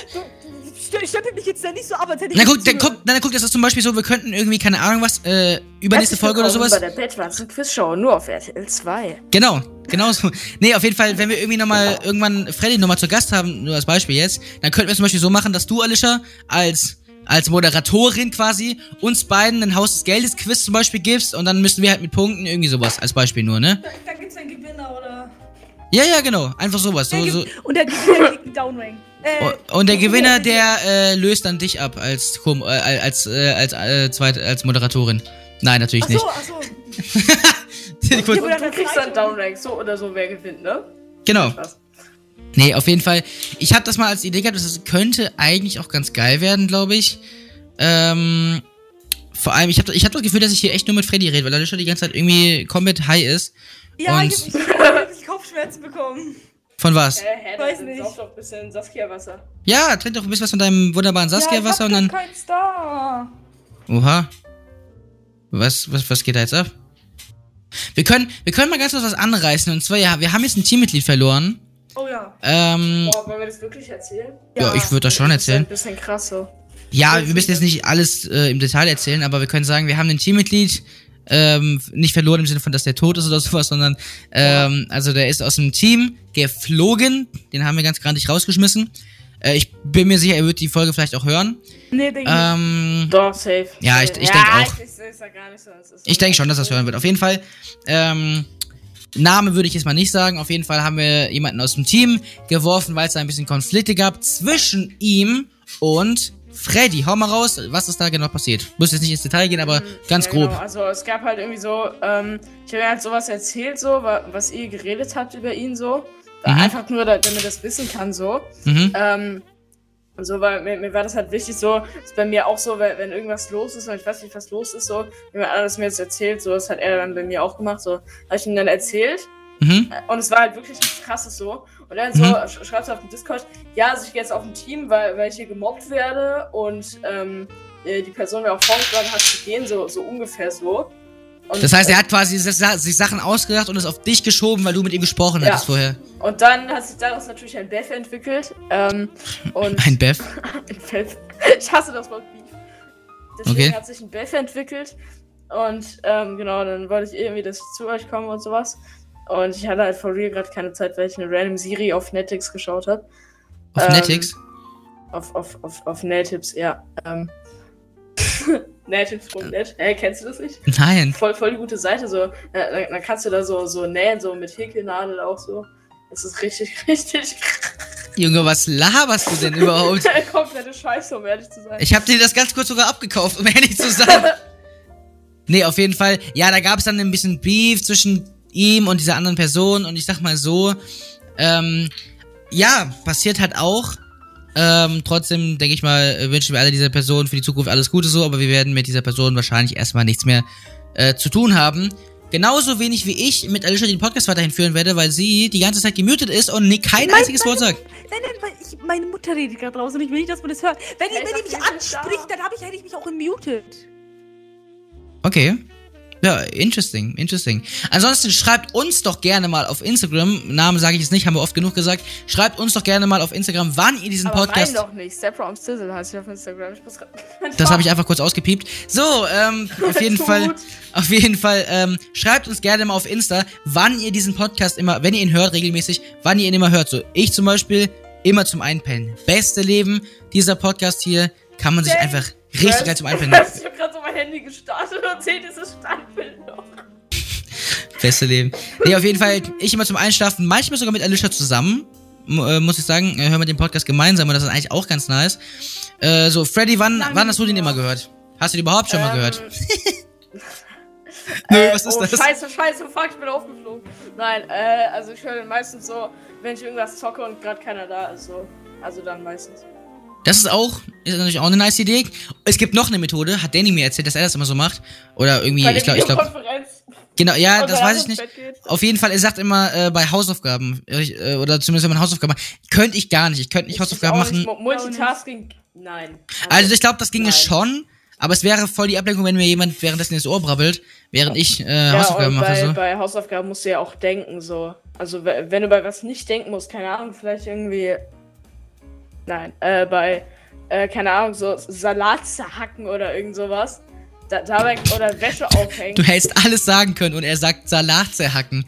du, stempel mich jetzt da nicht so ab, als hätte ich Na guck, dann guck, dann guck, das ist zum Beispiel so, wir könnten irgendwie, keine Ahnung was, äh, übernächste Folge oder sowas. Bei der Bettwanzen Quizshow, nur auf RTL 2. Genau, genau so. Nee, auf jeden Fall, wenn wir irgendwie nochmal irgendwann Freddy nochmal zu Gast haben, nur als Beispiel jetzt, dann könnten wir zum Beispiel so machen, dass du, Alicia, als, als Moderatorin quasi uns beiden ein Haus des Geldes Quiz zum Beispiel gibst und dann müssen wir halt mit Punkten irgendwie sowas, als Beispiel nur, ne? Da, da gibt's einen Gewinner oder. Ja, ja, genau. Einfach sowas. So, Der so. Und der Gewinner kriegt einen Downrank. Äh, Und der Gewinner, der äh, löst dann dich ab als Kom- äh, als äh, als äh, zweit, als Moderatorin. Nein, natürlich achso, achso. nicht. Ja, Und aber dann du kriegst dann Downrank, so oder so, wer gewinnt, ne? genau. Spaß. Nee, auf jeden Fall. Ich habe das mal als Idee gehabt, das könnte eigentlich auch ganz geil werden, glaube ich. Ähm, vor allem, ich habe ich hab das Gefühl, dass ich hier echt nur mit Freddy rede, weil er schon die ganze Zeit irgendwie komplett high ist. Ja, Und- ich hab ich hab richtig Kopfschmerzen bekommen. Von was? Äh, hä, Weiß dann nicht. sauf doch ein bisschen Saskia-Wasser. Ja, trink doch ein bisschen was von deinem wunderbaren Saskia-Wasser ja, und ich dann. hab doch keinen Star. Oha. Was, was, was geht da jetzt ab? Wir können, wir können mal ganz kurz was anreißen. Und zwar, ja, wir haben jetzt ein Teammitglied verloren. Oh ja. Ähm, Boah, wollen wir das wirklich erzählen? ja, ich würde das schon Das ist ein erzählen. bisschen krass so. Ja, wir müssen jetzt nicht alles äh, im Detail erzählen, aber wir können sagen, wir haben ein Teammitglied ähm, nicht verloren im Sinne von, dass der tot ist oder sowas, sondern ähm, also der ist aus dem Team geflogen. Den haben wir ganz grandig rausgeschmissen. Äh, ich bin mir sicher, er wird die Folge vielleicht auch hören. Nee, denke ich. Ähm, Doch, safe. Ja, ich- ich denk auch. Ich, ich, so. es Ich denke schon, dass das hören wird. Auf jeden Fall. Ähm, Name würde ich jetzt mal nicht sagen. Auf jeden Fall haben wir jemanden aus dem Team geworfen, weil es da ein bisschen Konflikte gab zwischen ihm und Freddy, hau mal raus, was ist da genau passiert? Muss jetzt nicht ins Detail gehen, aber ganz Ja, grob. Genau. Also es gab halt irgendwie so, ähm, ich habe halt sowas erzählt, so, wa- was ihr geredet habt über ihn so. Mhm. Einfach nur, da- damit das wissen kann, so. Mhm. Ähm, und so, weil mir, mir war das halt wichtig, so, ist bei mir auch so, wenn, wenn irgendwas los ist und ich weiß nicht, was los ist, so, wenn jemand anderes mir jetzt erzählt, so, das hat er dann bei mir auch gemacht, so, habe ich ihm dann erzählt Mhm. und es war halt wirklich nichts krasses so. Und dann so, Mhm. sch schreibst du auf dem Discord, ja, also ich gehe jetzt auf ein Team, weil, weil ich hier gemobbt werde und ähm, äh, die Person mir auch vorgeschlagen hat zu gehen, so, so ungefähr so. Und, Das heißt, er hat quasi sich Sachen ausgedacht und es auf dich geschoben, weil du mit ihm gesprochen Ja. hattest vorher. Und dann hat sich daraus natürlich ein Beth entwickelt. Ähm, Ein Beth. ein Beth. Ich hasse das Wort Beef. Deswegen Okay. hat sich ein Beth entwickelt. Und ähm, genau, dann wollte ich irgendwie, dass ich zu euch komme und sowas. Und ich hatte halt for real gerade keine Zeit, weil ich eine random Serie auf Netflix geschaut habe. Auf Ähm, Netflix. Auf, auf, auf, auf Natives, ja. Ähm. Natives.net. Hä, kennst du das nicht? Nein. Voll, voll die gute Seite. So. Da, da, da kannst du da so, so nähen, so mit Häkelnadel auch so. Das ist richtig, richtig Junge, was laberst du denn überhaupt? komplette Scheiße, um ehrlich zu sein. Ich hab dir das ganz kurz sogar abgekauft, um ehrlich zu sein. Nee, auf jeden Fall. Ja, da gab es dann ein bisschen Beef zwischen ihm und dieser anderen Person. Und ich sag mal so, ähm, ja, passiert halt auch. Ähm, trotzdem, denke ich mal, wünschen wir alle dieser Person für die Zukunft alles Gute so, aber wir werden mit dieser Person wahrscheinlich erstmal nichts mehr äh, zu tun haben. Genauso wenig wie ich mit Alicia den Podcast weiterhin führen werde, weil sie die ganze Zeit gemutet ist und nie kein Mein- einziges Wort sagt. Nein, nein, weil ich, meine Mutter redet gerade draußen und ich will nicht, dass man das hört. Wenn, Ja, wenn ihr mich anspricht, da. dann habe ich eigentlich mich auch gemutet. Okay. Ja, interesting, interesting. Ansonsten schreibt uns doch gerne mal auf Instagram, Namen sage ich jetzt nicht, haben wir oft genug gesagt, schreibt uns doch gerne mal auf Instagram, wann ihr diesen Aber Podcast... mein doch nicht. Step from Sizzle heißt ich auf Instagram. Ich muss Das habe ich einfach kurz ausgepiept. So, ähm, auf jeden. Fall, auf jeden Fall, ähm, schreibt uns gerne mal auf Insta, wann ihr diesen Podcast immer, wenn ihr ihn hört regelmäßig, wann ihr ihn immer hört. So, ich zum Beispiel immer zum Einpennen. Beste Leben, dieser Podcast hier, kann man sich einfach richtig geil zum Einpennen. Handy gestartet und sehe dieses Standbild noch. Beste Leben. Nee, auf jeden Fall, ich immer zum Einschlafen, manchmal sogar mit Alicia zusammen. Äh, muss ich sagen, äh, hören wir den Podcast gemeinsam und das ist eigentlich auch ganz nice. Äh, so, Freddy, wann, wann hast du den immer gehört? Hast du den überhaupt schon mal Ähm, gehört? Nö, Nö, was ist oh, das? Scheiße, scheiße, fuck, ich bin aufgeflogen. Nein, äh, also ich höre den meistens so, wenn ich irgendwas zocke und gerade keiner da ist, so. Also dann meistens. Das ist auch, ist natürlich auch eine nice Idee. Es gibt noch eine Methode, hat Danny mir erzählt, dass er das immer so macht. Oder irgendwie, ich glaube, ich glaube, genau, ja, das weiß ich nicht. Auf jeden Fall, er sagt immer äh, bei Hausaufgaben, äh, oder zumindest wenn man Hausaufgaben macht, könnte ich gar nicht. Ich könnte nicht Hausaufgaben Ich auch machen. nicht. Multitasking, nein. Also ich glaube, das ginge nein. schon, aber es wäre voll die Ablenkung, wenn mir jemand währenddessen ins Ohr brabbelt, während ich äh, ja, Hausaufgaben mache. bei, So. bei Hausaufgaben musst du ja auch denken, so. Also, we- wenn du bei was nicht denken musst, keine Ahnung, vielleicht irgendwie. Nein, äh, bei, äh, keine Ahnung, so Salat zerhacken oder irgend sowas. Da, dabei, oder Wäsche aufhängen, Du hättest alles sagen können und er sagt Salat zerhacken.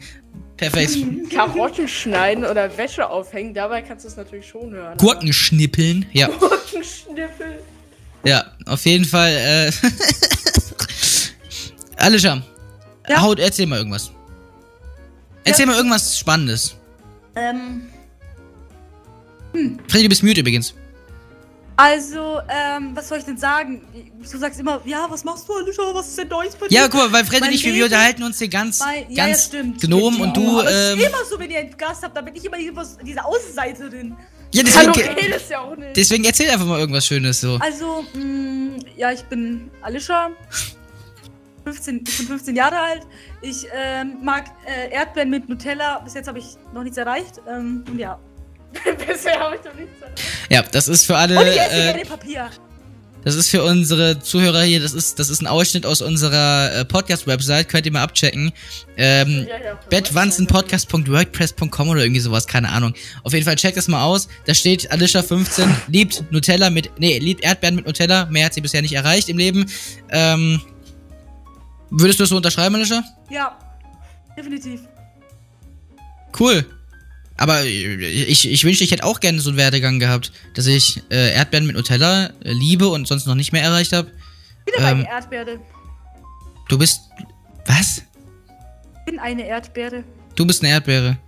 Perfekt. Karotten schneiden oder Wäsche aufhängen, dabei kannst du es natürlich schon hören. Gurken schnippeln. Ja, aber- Gurkenschnippel. ja, auf jeden Fall. Äh Alicia, Ja? haut, erzähl mal irgendwas. Erzähl mal irgendwas Spannendes. Ähm, Freddy, du bist mute übrigens. also, ähm, was soll ich denn sagen? Du sagst immer, ja, was machst du, Alicia? Was ist denn Neues bei dir? Ja, guck mal, weil Freddy Mein und ich, wir, unterhalten uns hier ganz, Weil- ja, ja, ganz stimmt. gnom und du, aber ähm, ist immer so, wenn ihr einen Gast habt, dann bin ich immer diese Außenseiterin. ja, Hallo, deswegen, redest ja auch nicht. deswegen erzähl einfach mal irgendwas Schönes so. Also, mh, ja, ich bin Alicia. 15, ich bin 15 Jahre alt. Ich ähm, mag äh, Erdbeeren mit Nutella. Bis jetzt habe ich noch nichts erreicht. Ähm, und ja. Bisher habe ich doch nichts. Ja, das ist für alle, Und ich esse äh, Papier. das ist für unsere Zuhörer hier, das ist, das ist ein Ausschnitt aus unserer äh, Podcast-Website, könnt ihr mal abchecken. Ähm, Ja, ja. betwanzenpodcast.wordpress.com oder irgendwie sowas, keine Ahnung. Auf jeden Fall checkt das mal aus. Da steht Alicia 15 liebt Nutella mit, nee, liebt Erdbeeren mit Nutella. Mehr hat sie bisher nicht erreicht im Leben. Ähm, würdest du das so unterschreiben, Alicia? Ja, definitiv. Cool. Aber ich, ich wünschte, ich hätte auch gerne so einen Werdegang gehabt, dass ich äh, Erdbeeren mit Nutella äh, liebe und sonst noch nicht mehr erreicht habe. Bin Ähm. eine Erdbeere. Du bist. Was? Bin eine Erdbeere. Du bist eine Erdbeere.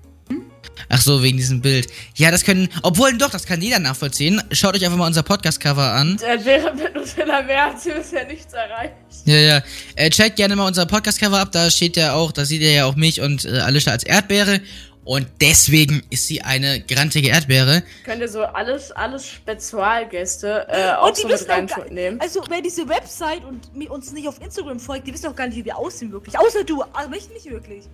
Ach so, wegen diesem Bild. Ja, das können, obwohl doch, das kann jeder nachvollziehen. Schaut euch einfach mal unser Podcast-Cover an. Der wäre mit Nutella mehr hat sie bisher nichts erreicht. Ja, ja. Äh, checkt gerne mal unser Podcast-Cover ab. Da steht ja auch, da seht ihr ja auch mich und äh, Alicia als Erdbeere. Und deswegen ist sie eine grantige Erdbeere. Könnt ihr so alles, alles Spezialgäste äh, auch so mit wissen auch gar- reinnehmen? Also, wer diese Website und uns nicht auf Instagram folgt, die wissen auch gar nicht, wie wir aussehen wirklich. Außer du, aber ich nicht wirklich.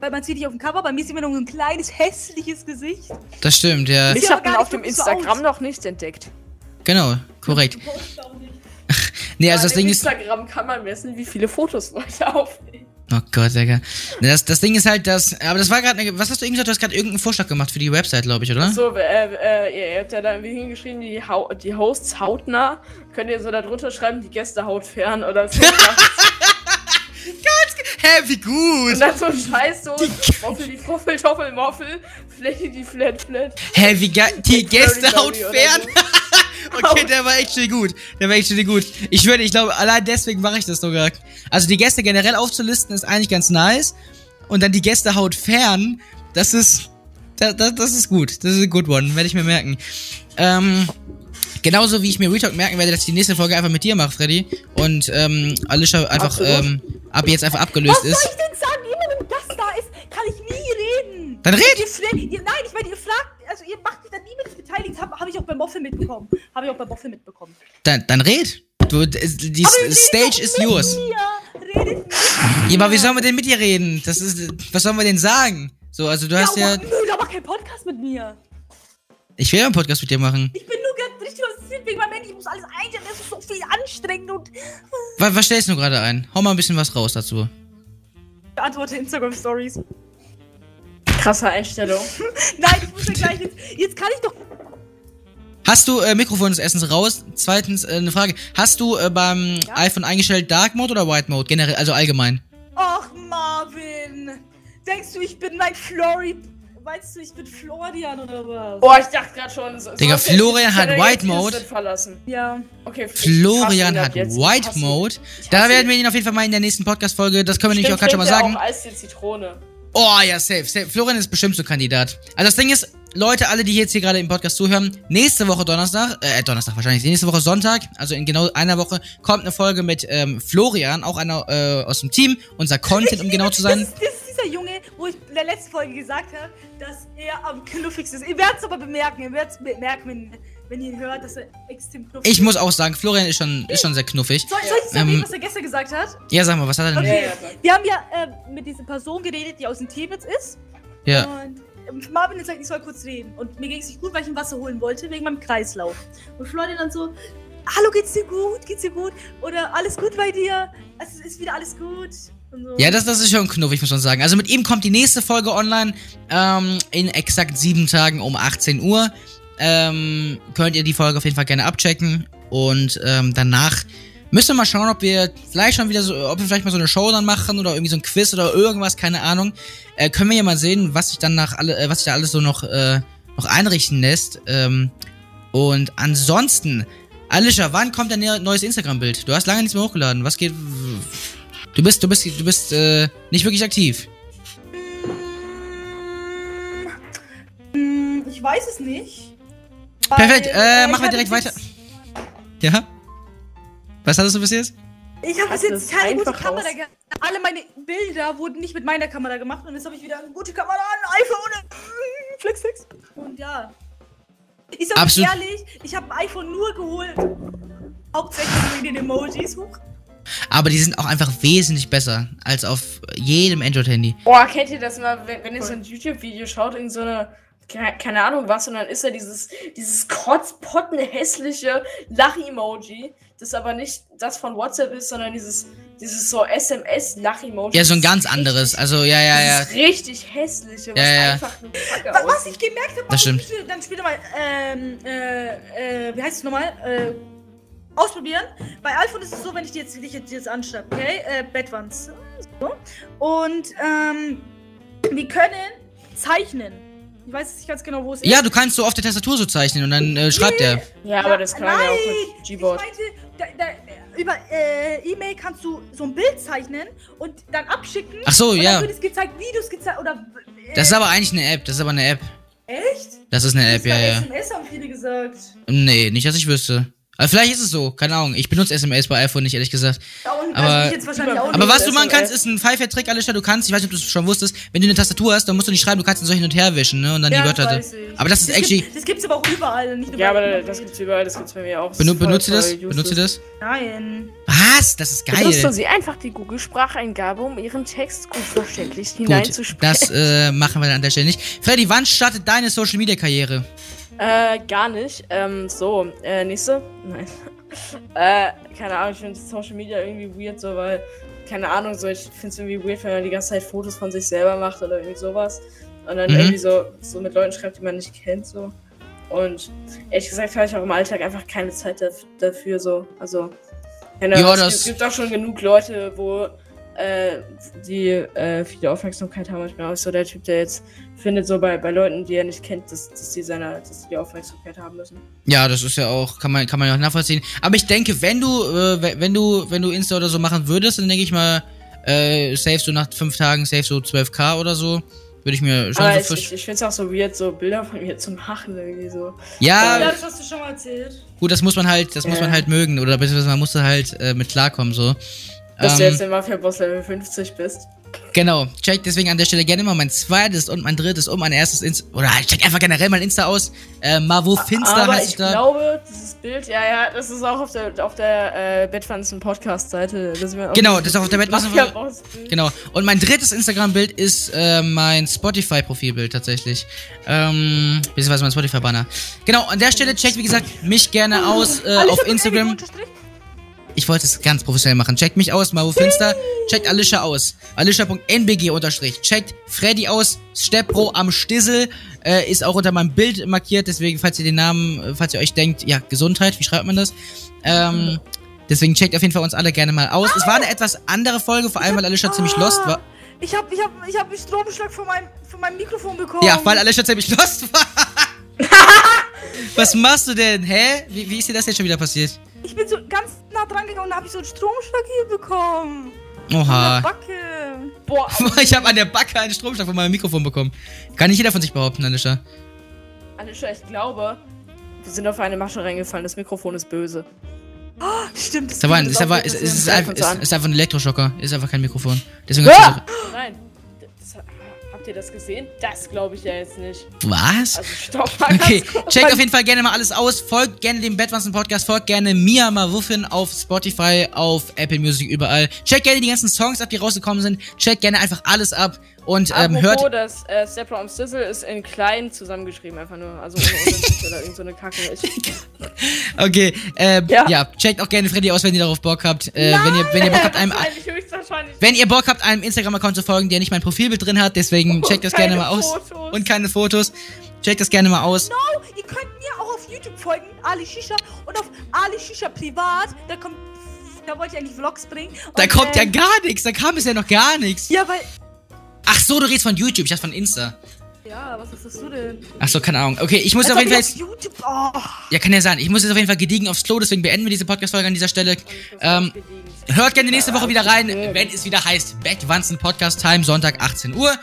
Weil man sieht dich auf dem Cover, bei mir sieht man nur so ein kleines, hässliches Gesicht. Das stimmt, ja. Ich ja habe ihn auf dem so Instagram aus. noch nicht entdeckt. Genau, korrekt. Nee, also An das Ding ist. Instagram kann man messen, wie viele Fotos Leute aufnehmen. Oh Gott, Digga. Das, das Ding ist halt, dass. Aber das war gerade. Was hast du eben gesagt? Du hast gerade irgendeinen Vorschlag gemacht für die Website, glaube ich, oder? So, äh, äh, ihr habt ja da irgendwie hingeschrieben, die, Hau die Hosts hautnah. Könnt ihr so da drunter schreiben, die Gäste hautfern oder so. Hä, wie gut! Und dann so ein Scheiß, so Moffel, die Foffel, Toffel, Moffel, Fläche, die Flat, Flat. Hä, wie geil. Die Gäste haut fern! Okay, der war echt schön gut. Der war echt schön gut. Ich würde, ich glaube, allein deswegen mache ich das sogar. Also die Gäste generell aufzulisten ist eigentlich ganz nice. Und dann die Gäste haut fern, das ist. Das, das, das ist gut. Das ist ein good one. Werde ich mir merken. Ähm. Genauso wie ich mir Retalk merken werde, dass ich die nächste Folge einfach mit dir mache, Freddy. Und ähm, Alicia einfach ähm, ab jetzt einfach abgelöst Was ist. soll ich denn sagen? Immer wenn das da ist, kann ich nie reden. Dann red! Ihr, nein, ich meine, ihr fragt, also ihr macht mich dann nie mit beteiligt. Habe hab ich auch bei Moffel mitbekommen. Habe ich auch bei Moffel mitbekommen. Dann, dann red. Du, die Aber Stage doch is mit yours. Ja, aber wie sollen wir denn mit dir reden? Das ist, was sollen wir denn sagen? So, also du hast ja, nö, da mach keinen Podcast mit mir. ich will ja einen Podcast mit dir machen. Ich bin nur gerade richtig interessiert wegen meinem Handy. Ich muss alles einstellen. Das ist so viel anstrengend und Was, was stellst du gerade ein? Hau mal ein bisschen was raus dazu. beantworte Instagram Stories. Krasse Einstellung. Nein, ich muss ja gleich jetzt. Jetzt kann ich doch. Hast du äh, Mikrofon des Essens raus? Zweitens äh, eine Frage. Hast du äh, beim Ja. iPhone eingestellt Dark Mode oder White Mode? Generell, also allgemein. Ach, Marvin. Denkst du, ich bin mein Flori. Weißt du, ich bin Florian oder was? Boah, ich dachte gerade schon. So, Digga, Florian hat White Mode. Verlassen. Ja. Okay, Florian hat White. Mode. Da werden wir ihn auf jeden Fall mal in der nächsten Podcast-Folge, das können wir nämlich auch gerade schon mal sagen. Auch Eis die Zitrone. Oh ja, safe, safe. Florian ist bestimmt so Kandidat. Also das Ding ist, Leute, alle, die jetzt hier gerade im Podcast zuhören, nächste Woche Donnerstag, äh, Donnerstag wahrscheinlich, nächste Woche Sonntag, also in genau einer Woche, kommt eine Folge mit ähm, Florian, auch einer äh, aus dem Team, unser Content, um genau zu sein. Das ist, das ist dieser Junge, wo ich in der letzten Folge gesagt habe, dass er am knuffigsten ist. Ihr werdet es aber bemerken. Ihr werdet es bemerken, wenn, wenn ihr hört, dass er extrem knuffig Ich muss auch sagen, Florian ist schon, ist schon sehr knuffig. Soll, soll ich sagen, Ähm, was er gestern gesagt hat? Ja, sag mal, was hat er denn? Okay. Wir haben ja äh, mit dieser Person geredet, die aus dem jetzt ist. Ja. Und ähm, Marvin hat gesagt, ich soll kurz reden. Und mir ging es nicht gut, weil ich ihm Wasser holen wollte, wegen meinem Kreislauf. Und Florian dann so, hallo, geht's dir gut? Geht's dir gut? Oder alles gut bei dir? Es ist wieder alles gut? So. Ja, das, das ist schon knuffig, muss man sagen. Also mit ihm kommt die nächste Folge online ähm, in exakt sieben Tagen um 18 Uhr. Ähm, könnt ihr die Folge auf jeden Fall gerne abchecken. Und ähm, danach müssen wir mal schauen, ob wir vielleicht schon wieder so, ob wir vielleicht mal so eine Show dann machen oder irgendwie so ein Quiz oder irgendwas, keine Ahnung. Äh, können wir ja mal sehen, was sich dann nach alle, äh, was sich da alles so noch, äh, noch einrichten lässt. Ähm, und ansonsten, Alicia, wann kommt dein neu- neues Instagram-Bild? Du hast lange nichts mehr hochgeladen. Was geht? Du bist, du bist, du bist äh, nicht wirklich aktiv. Hm, Ich weiß es nicht. Perfekt, äh, ich machen wir direkt weiter. Ja? Was hattest du bis jetzt? Ich habe bis jetzt keine gute Kamera gehabt. Alle meine Bilder wurden nicht mit meiner Kamera gemacht und jetzt habe ich wieder eine gute Kamera, ein iPhone. mm, Flex, flex. Und ja. Ich sag euch Absolut. ehrlich, ich habe ein iPhone nur geholt. Hauptsächlich wegen den Emojis. Huch. Aber die sind auch einfach wesentlich besser als auf jedem Android-Handy. Boah, kennt ihr das mal, wenn, wenn ihr so ein YouTube-Video schaut, in so eine, keine, Ahnung was, und dann ist da dieses, dieses kotzpottenhässliche Lach-Emoji, das aber nicht das von WhatsApp ist, sondern dieses, dieses so SMS-Lach-Emoji. Ja, so ein ganz anderes. richtig- Also, ja, ja, ja. Das ist richtig hässliche, was Ja, ja. einfach nur Kacke Was aussieht. ich gemerkt habe, Das stimmt. bitte, dann später mal, ähm, äh, äh, wie heißt es nochmal? Äh, ausprobieren. Bei iPhone ist es so, wenn ich dir jetzt, dich jetzt, jetzt anschreibe, okay? Äh, Bettwands. So. Und, ähm, wir können zeichnen. Ich weiß jetzt nicht ganz genau, wo es ist. Ja, du kannst so auf der Tastatur so zeichnen und dann äh, schreibt er. Ja, aber das kann man ja auch mit Ich Gboard. meinte, da, da, über äh, E-Mail kannst du so ein Bild zeichnen und dann abschicken. Ach so, und ja. Dann wird es gezeigt, wie du es gezeigt oder. Äh, Das ist aber eigentlich eine App. Das ist aber eine App. echt? Das ist eine App, ja, ja. SMS haben viele gesagt. Nee, nicht, dass ich wüsste. Aber vielleicht ist es so, keine Ahnung. Ich benutze SMS bei iPhone nicht, ehrlich gesagt. Ja, und Aber- also ich jetzt wahrscheinlich auch Aber was du machen kannst, ist ein Pfeifer-Trick, Alicia. Du kannst, ich weiß nicht, ob du es schon wusstest, wenn du eine Tastatur hast, dann musst du nicht schreiben, du kannst ihn so hin und her wischen, ne? Und dann ja, die Wörter. weiß ich. Aber das ist das actually. Gibt, das gibt's aber auch überall. Nicht nur Ja, aber das gibt's überall, das gibt's bei mir auch. Benu ist benutzt ihr das? useless. Benutzt ihr das? Nein. Was? Das ist Benutzen geil. Sie einfach die Google-Spracheingabe, um Ihren Text gut verständlich Gut, hineinzusprechen. das äh, machen wir dann an der Stelle nicht. Freddy, wann startet deine Social-Media-Karriere? Äh, gar nicht. Ähm, so, äh, nächste? Nein. äh, keine Ahnung, ich finde Social Media irgendwie weird, so, weil, keine Ahnung, so, ich finde es irgendwie weird, wenn man die ganze Zeit Fotos von sich selber macht oder irgendwie sowas. Und dann Mhm. irgendwie so, so mit Leuten schreibt, die man nicht kennt, so. Und ehrlich gesagt habe ich auch im Alltag einfach keine Zeit daf- dafür, so. Also, keine Ja, Ahnung, das- es gibt auch schon genug Leute, wo, äh, die, äh, viele Aufmerksamkeit haben. Ich bin auch so der Typ, der jetzt findet, so bei, bei Leuten, die er nicht kennt, dass, dass die seine, dass die, Aufmerksamkeit haben müssen. Ja, das ist ja auch, kann man, kann man ja auch nachvollziehen. Aber ich denke, wenn du, äh, we- wenn du, wenn du Insta oder so machen würdest, dann denke ich mal, äh, savest du nach fünf Tagen, savest du 12k oder so. Würde ich mir schon Aber so ich, frisch. ich, ich finde es auch so weird, so Bilder von mir zu machen, irgendwie so. Ja, Ja, das hast du schon mal erzählt. gut, das muss man halt, das muss Ja. man halt mögen. Oder beziehungsweise man muss da halt äh, mit klarkommen, so. Dass du Ähm, jetzt der Mafia-Boss Level 50 bist. Genau, check deswegen an der Stelle gerne mal mein zweites und mein drittes und mein erstes Insta. Oder check einfach generell mein Insta aus. Äh, Mavo Finster Aber heißt ich ich da. glaube, dieses Bild, ja, ja, das ist auch auf der, auf der äh, Bettwanzen Podcast-Seite. Genau, das ist auch auf der Bettwanzen- Mafia-Boss-Bild. Genau. Und mein drittes Instagram-Bild ist äh, mein Spotify-Profilbild tatsächlich. Ähm, beziehungsweise mein Spotify-Banner. Genau, an der Stelle checkt, wie gesagt, mich gerne aus äh, auf Instagram. Unterstrich? Ich wollte es ganz professionell machen. Checkt mich aus, Mavo Finster. Checkt Alicia aus. Alicia.nbg unterstrich. Checkt Freddy aus. Steppro am Stissel. Äh, ist auch unter meinem Bild markiert. Deswegen, falls ihr den Namen, falls ihr euch denkt, ja, Gesundheit, wie schreibt man das? Ähm, deswegen checkt auf jeden Fall uns alle gerne mal aus. Es war eine etwas andere Folge, vor allem weil Alicia ziemlich lost war. Ich hab, ich hab, ich hab einen Stromschlag von meinem, von meinem Mikrofon bekommen. Ja, weil Alicia ziemlich lost war. Was machst du denn? Hä? Wie, wie ist dir das jetzt schon wieder passiert? Ich bin so ganz nah dran gegangen und da hab ich so einen Stromschlag hier bekommen. An der Oha. Backe. Boah, Ich habe an der Backe einen Stromschlag von meinem Mikrofon bekommen. Kann nicht jeder von sich behaupten, Alicia. Alicia, ich glaube, wir sind auf eine Masche reingefallen. Das Mikrofon ist böse. Stimmt. Das Ist aber, ist, ist, ist, einfach, ist einfach ein Elektroschocker. Ist einfach kein Mikrofon. Deswegen Ah! Nein. Habt ihr das gesehen? Das glaube ich ja jetzt nicht. Was? Also stopp mal Okay, checkt auf jeden Fall gerne mal alles aus. Folgt gerne dem Bettwanzen Podcast. Folgt gerne Mia Mawuffin auf Spotify, auf Apple Music, überall. Checkt gerne die ganzen Songs ab, die rausgekommen sind. Checkt gerne einfach alles ab. Und ähm, Apropos, hört. das äh, Stepper am Sizzle ist in klein zusammengeschrieben, einfach nur. Also ohne Unterstrich oder irgend so eine Kacke. Ich, Okay, ähm, ja. Ja. checkt auch gerne Freddy aus, wenn ihr darauf Bock habt. Äh, wenn, ihr, wenn ihr Bock habt, einem. Wenn ihr Bock habt, einem Instagram-Account zu folgen, der nicht mein Profilbild drin hat, deswegen Checkt das gerne mal aus. Fotos. Und keine Fotos. Checkt das gerne mal aus. Oh, ihr könnt mir auch auf YouTube folgen, Ali Shisha und auf Ali Shisha Privat. Da kommt, da wollte ich eigentlich Vlogs bringen. Da Und, kommt ja ähm, gar nichts. Da kam bisher noch gar nichts. Ja, weil. Ach so, du redest von YouTube, ich dachte von Insta. Ja, was ist das du denn? Ach so, keine Ahnung. Okay, ich muss Als auf jeden Fall auf YouTube. Oh. Ja, kann ja sein. Ich muss jetzt auf jeden Fall gediegen aufs Klo, deswegen beenden wir diese Podcast-Folge an dieser Stelle. Ähm, hört gerne nächste Woche wieder rein, wenn es wieder heißt Backwanzen Podcast Time, Sonntag 18 Uhr.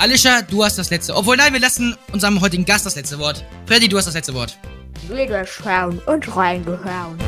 Alicia, du hast das letzte. Obwohl, nein, wir lassen unserem heutigen Gast das letzte Wort. Freddy, du hast das letzte Wort. Wiederschauen und reingehauen.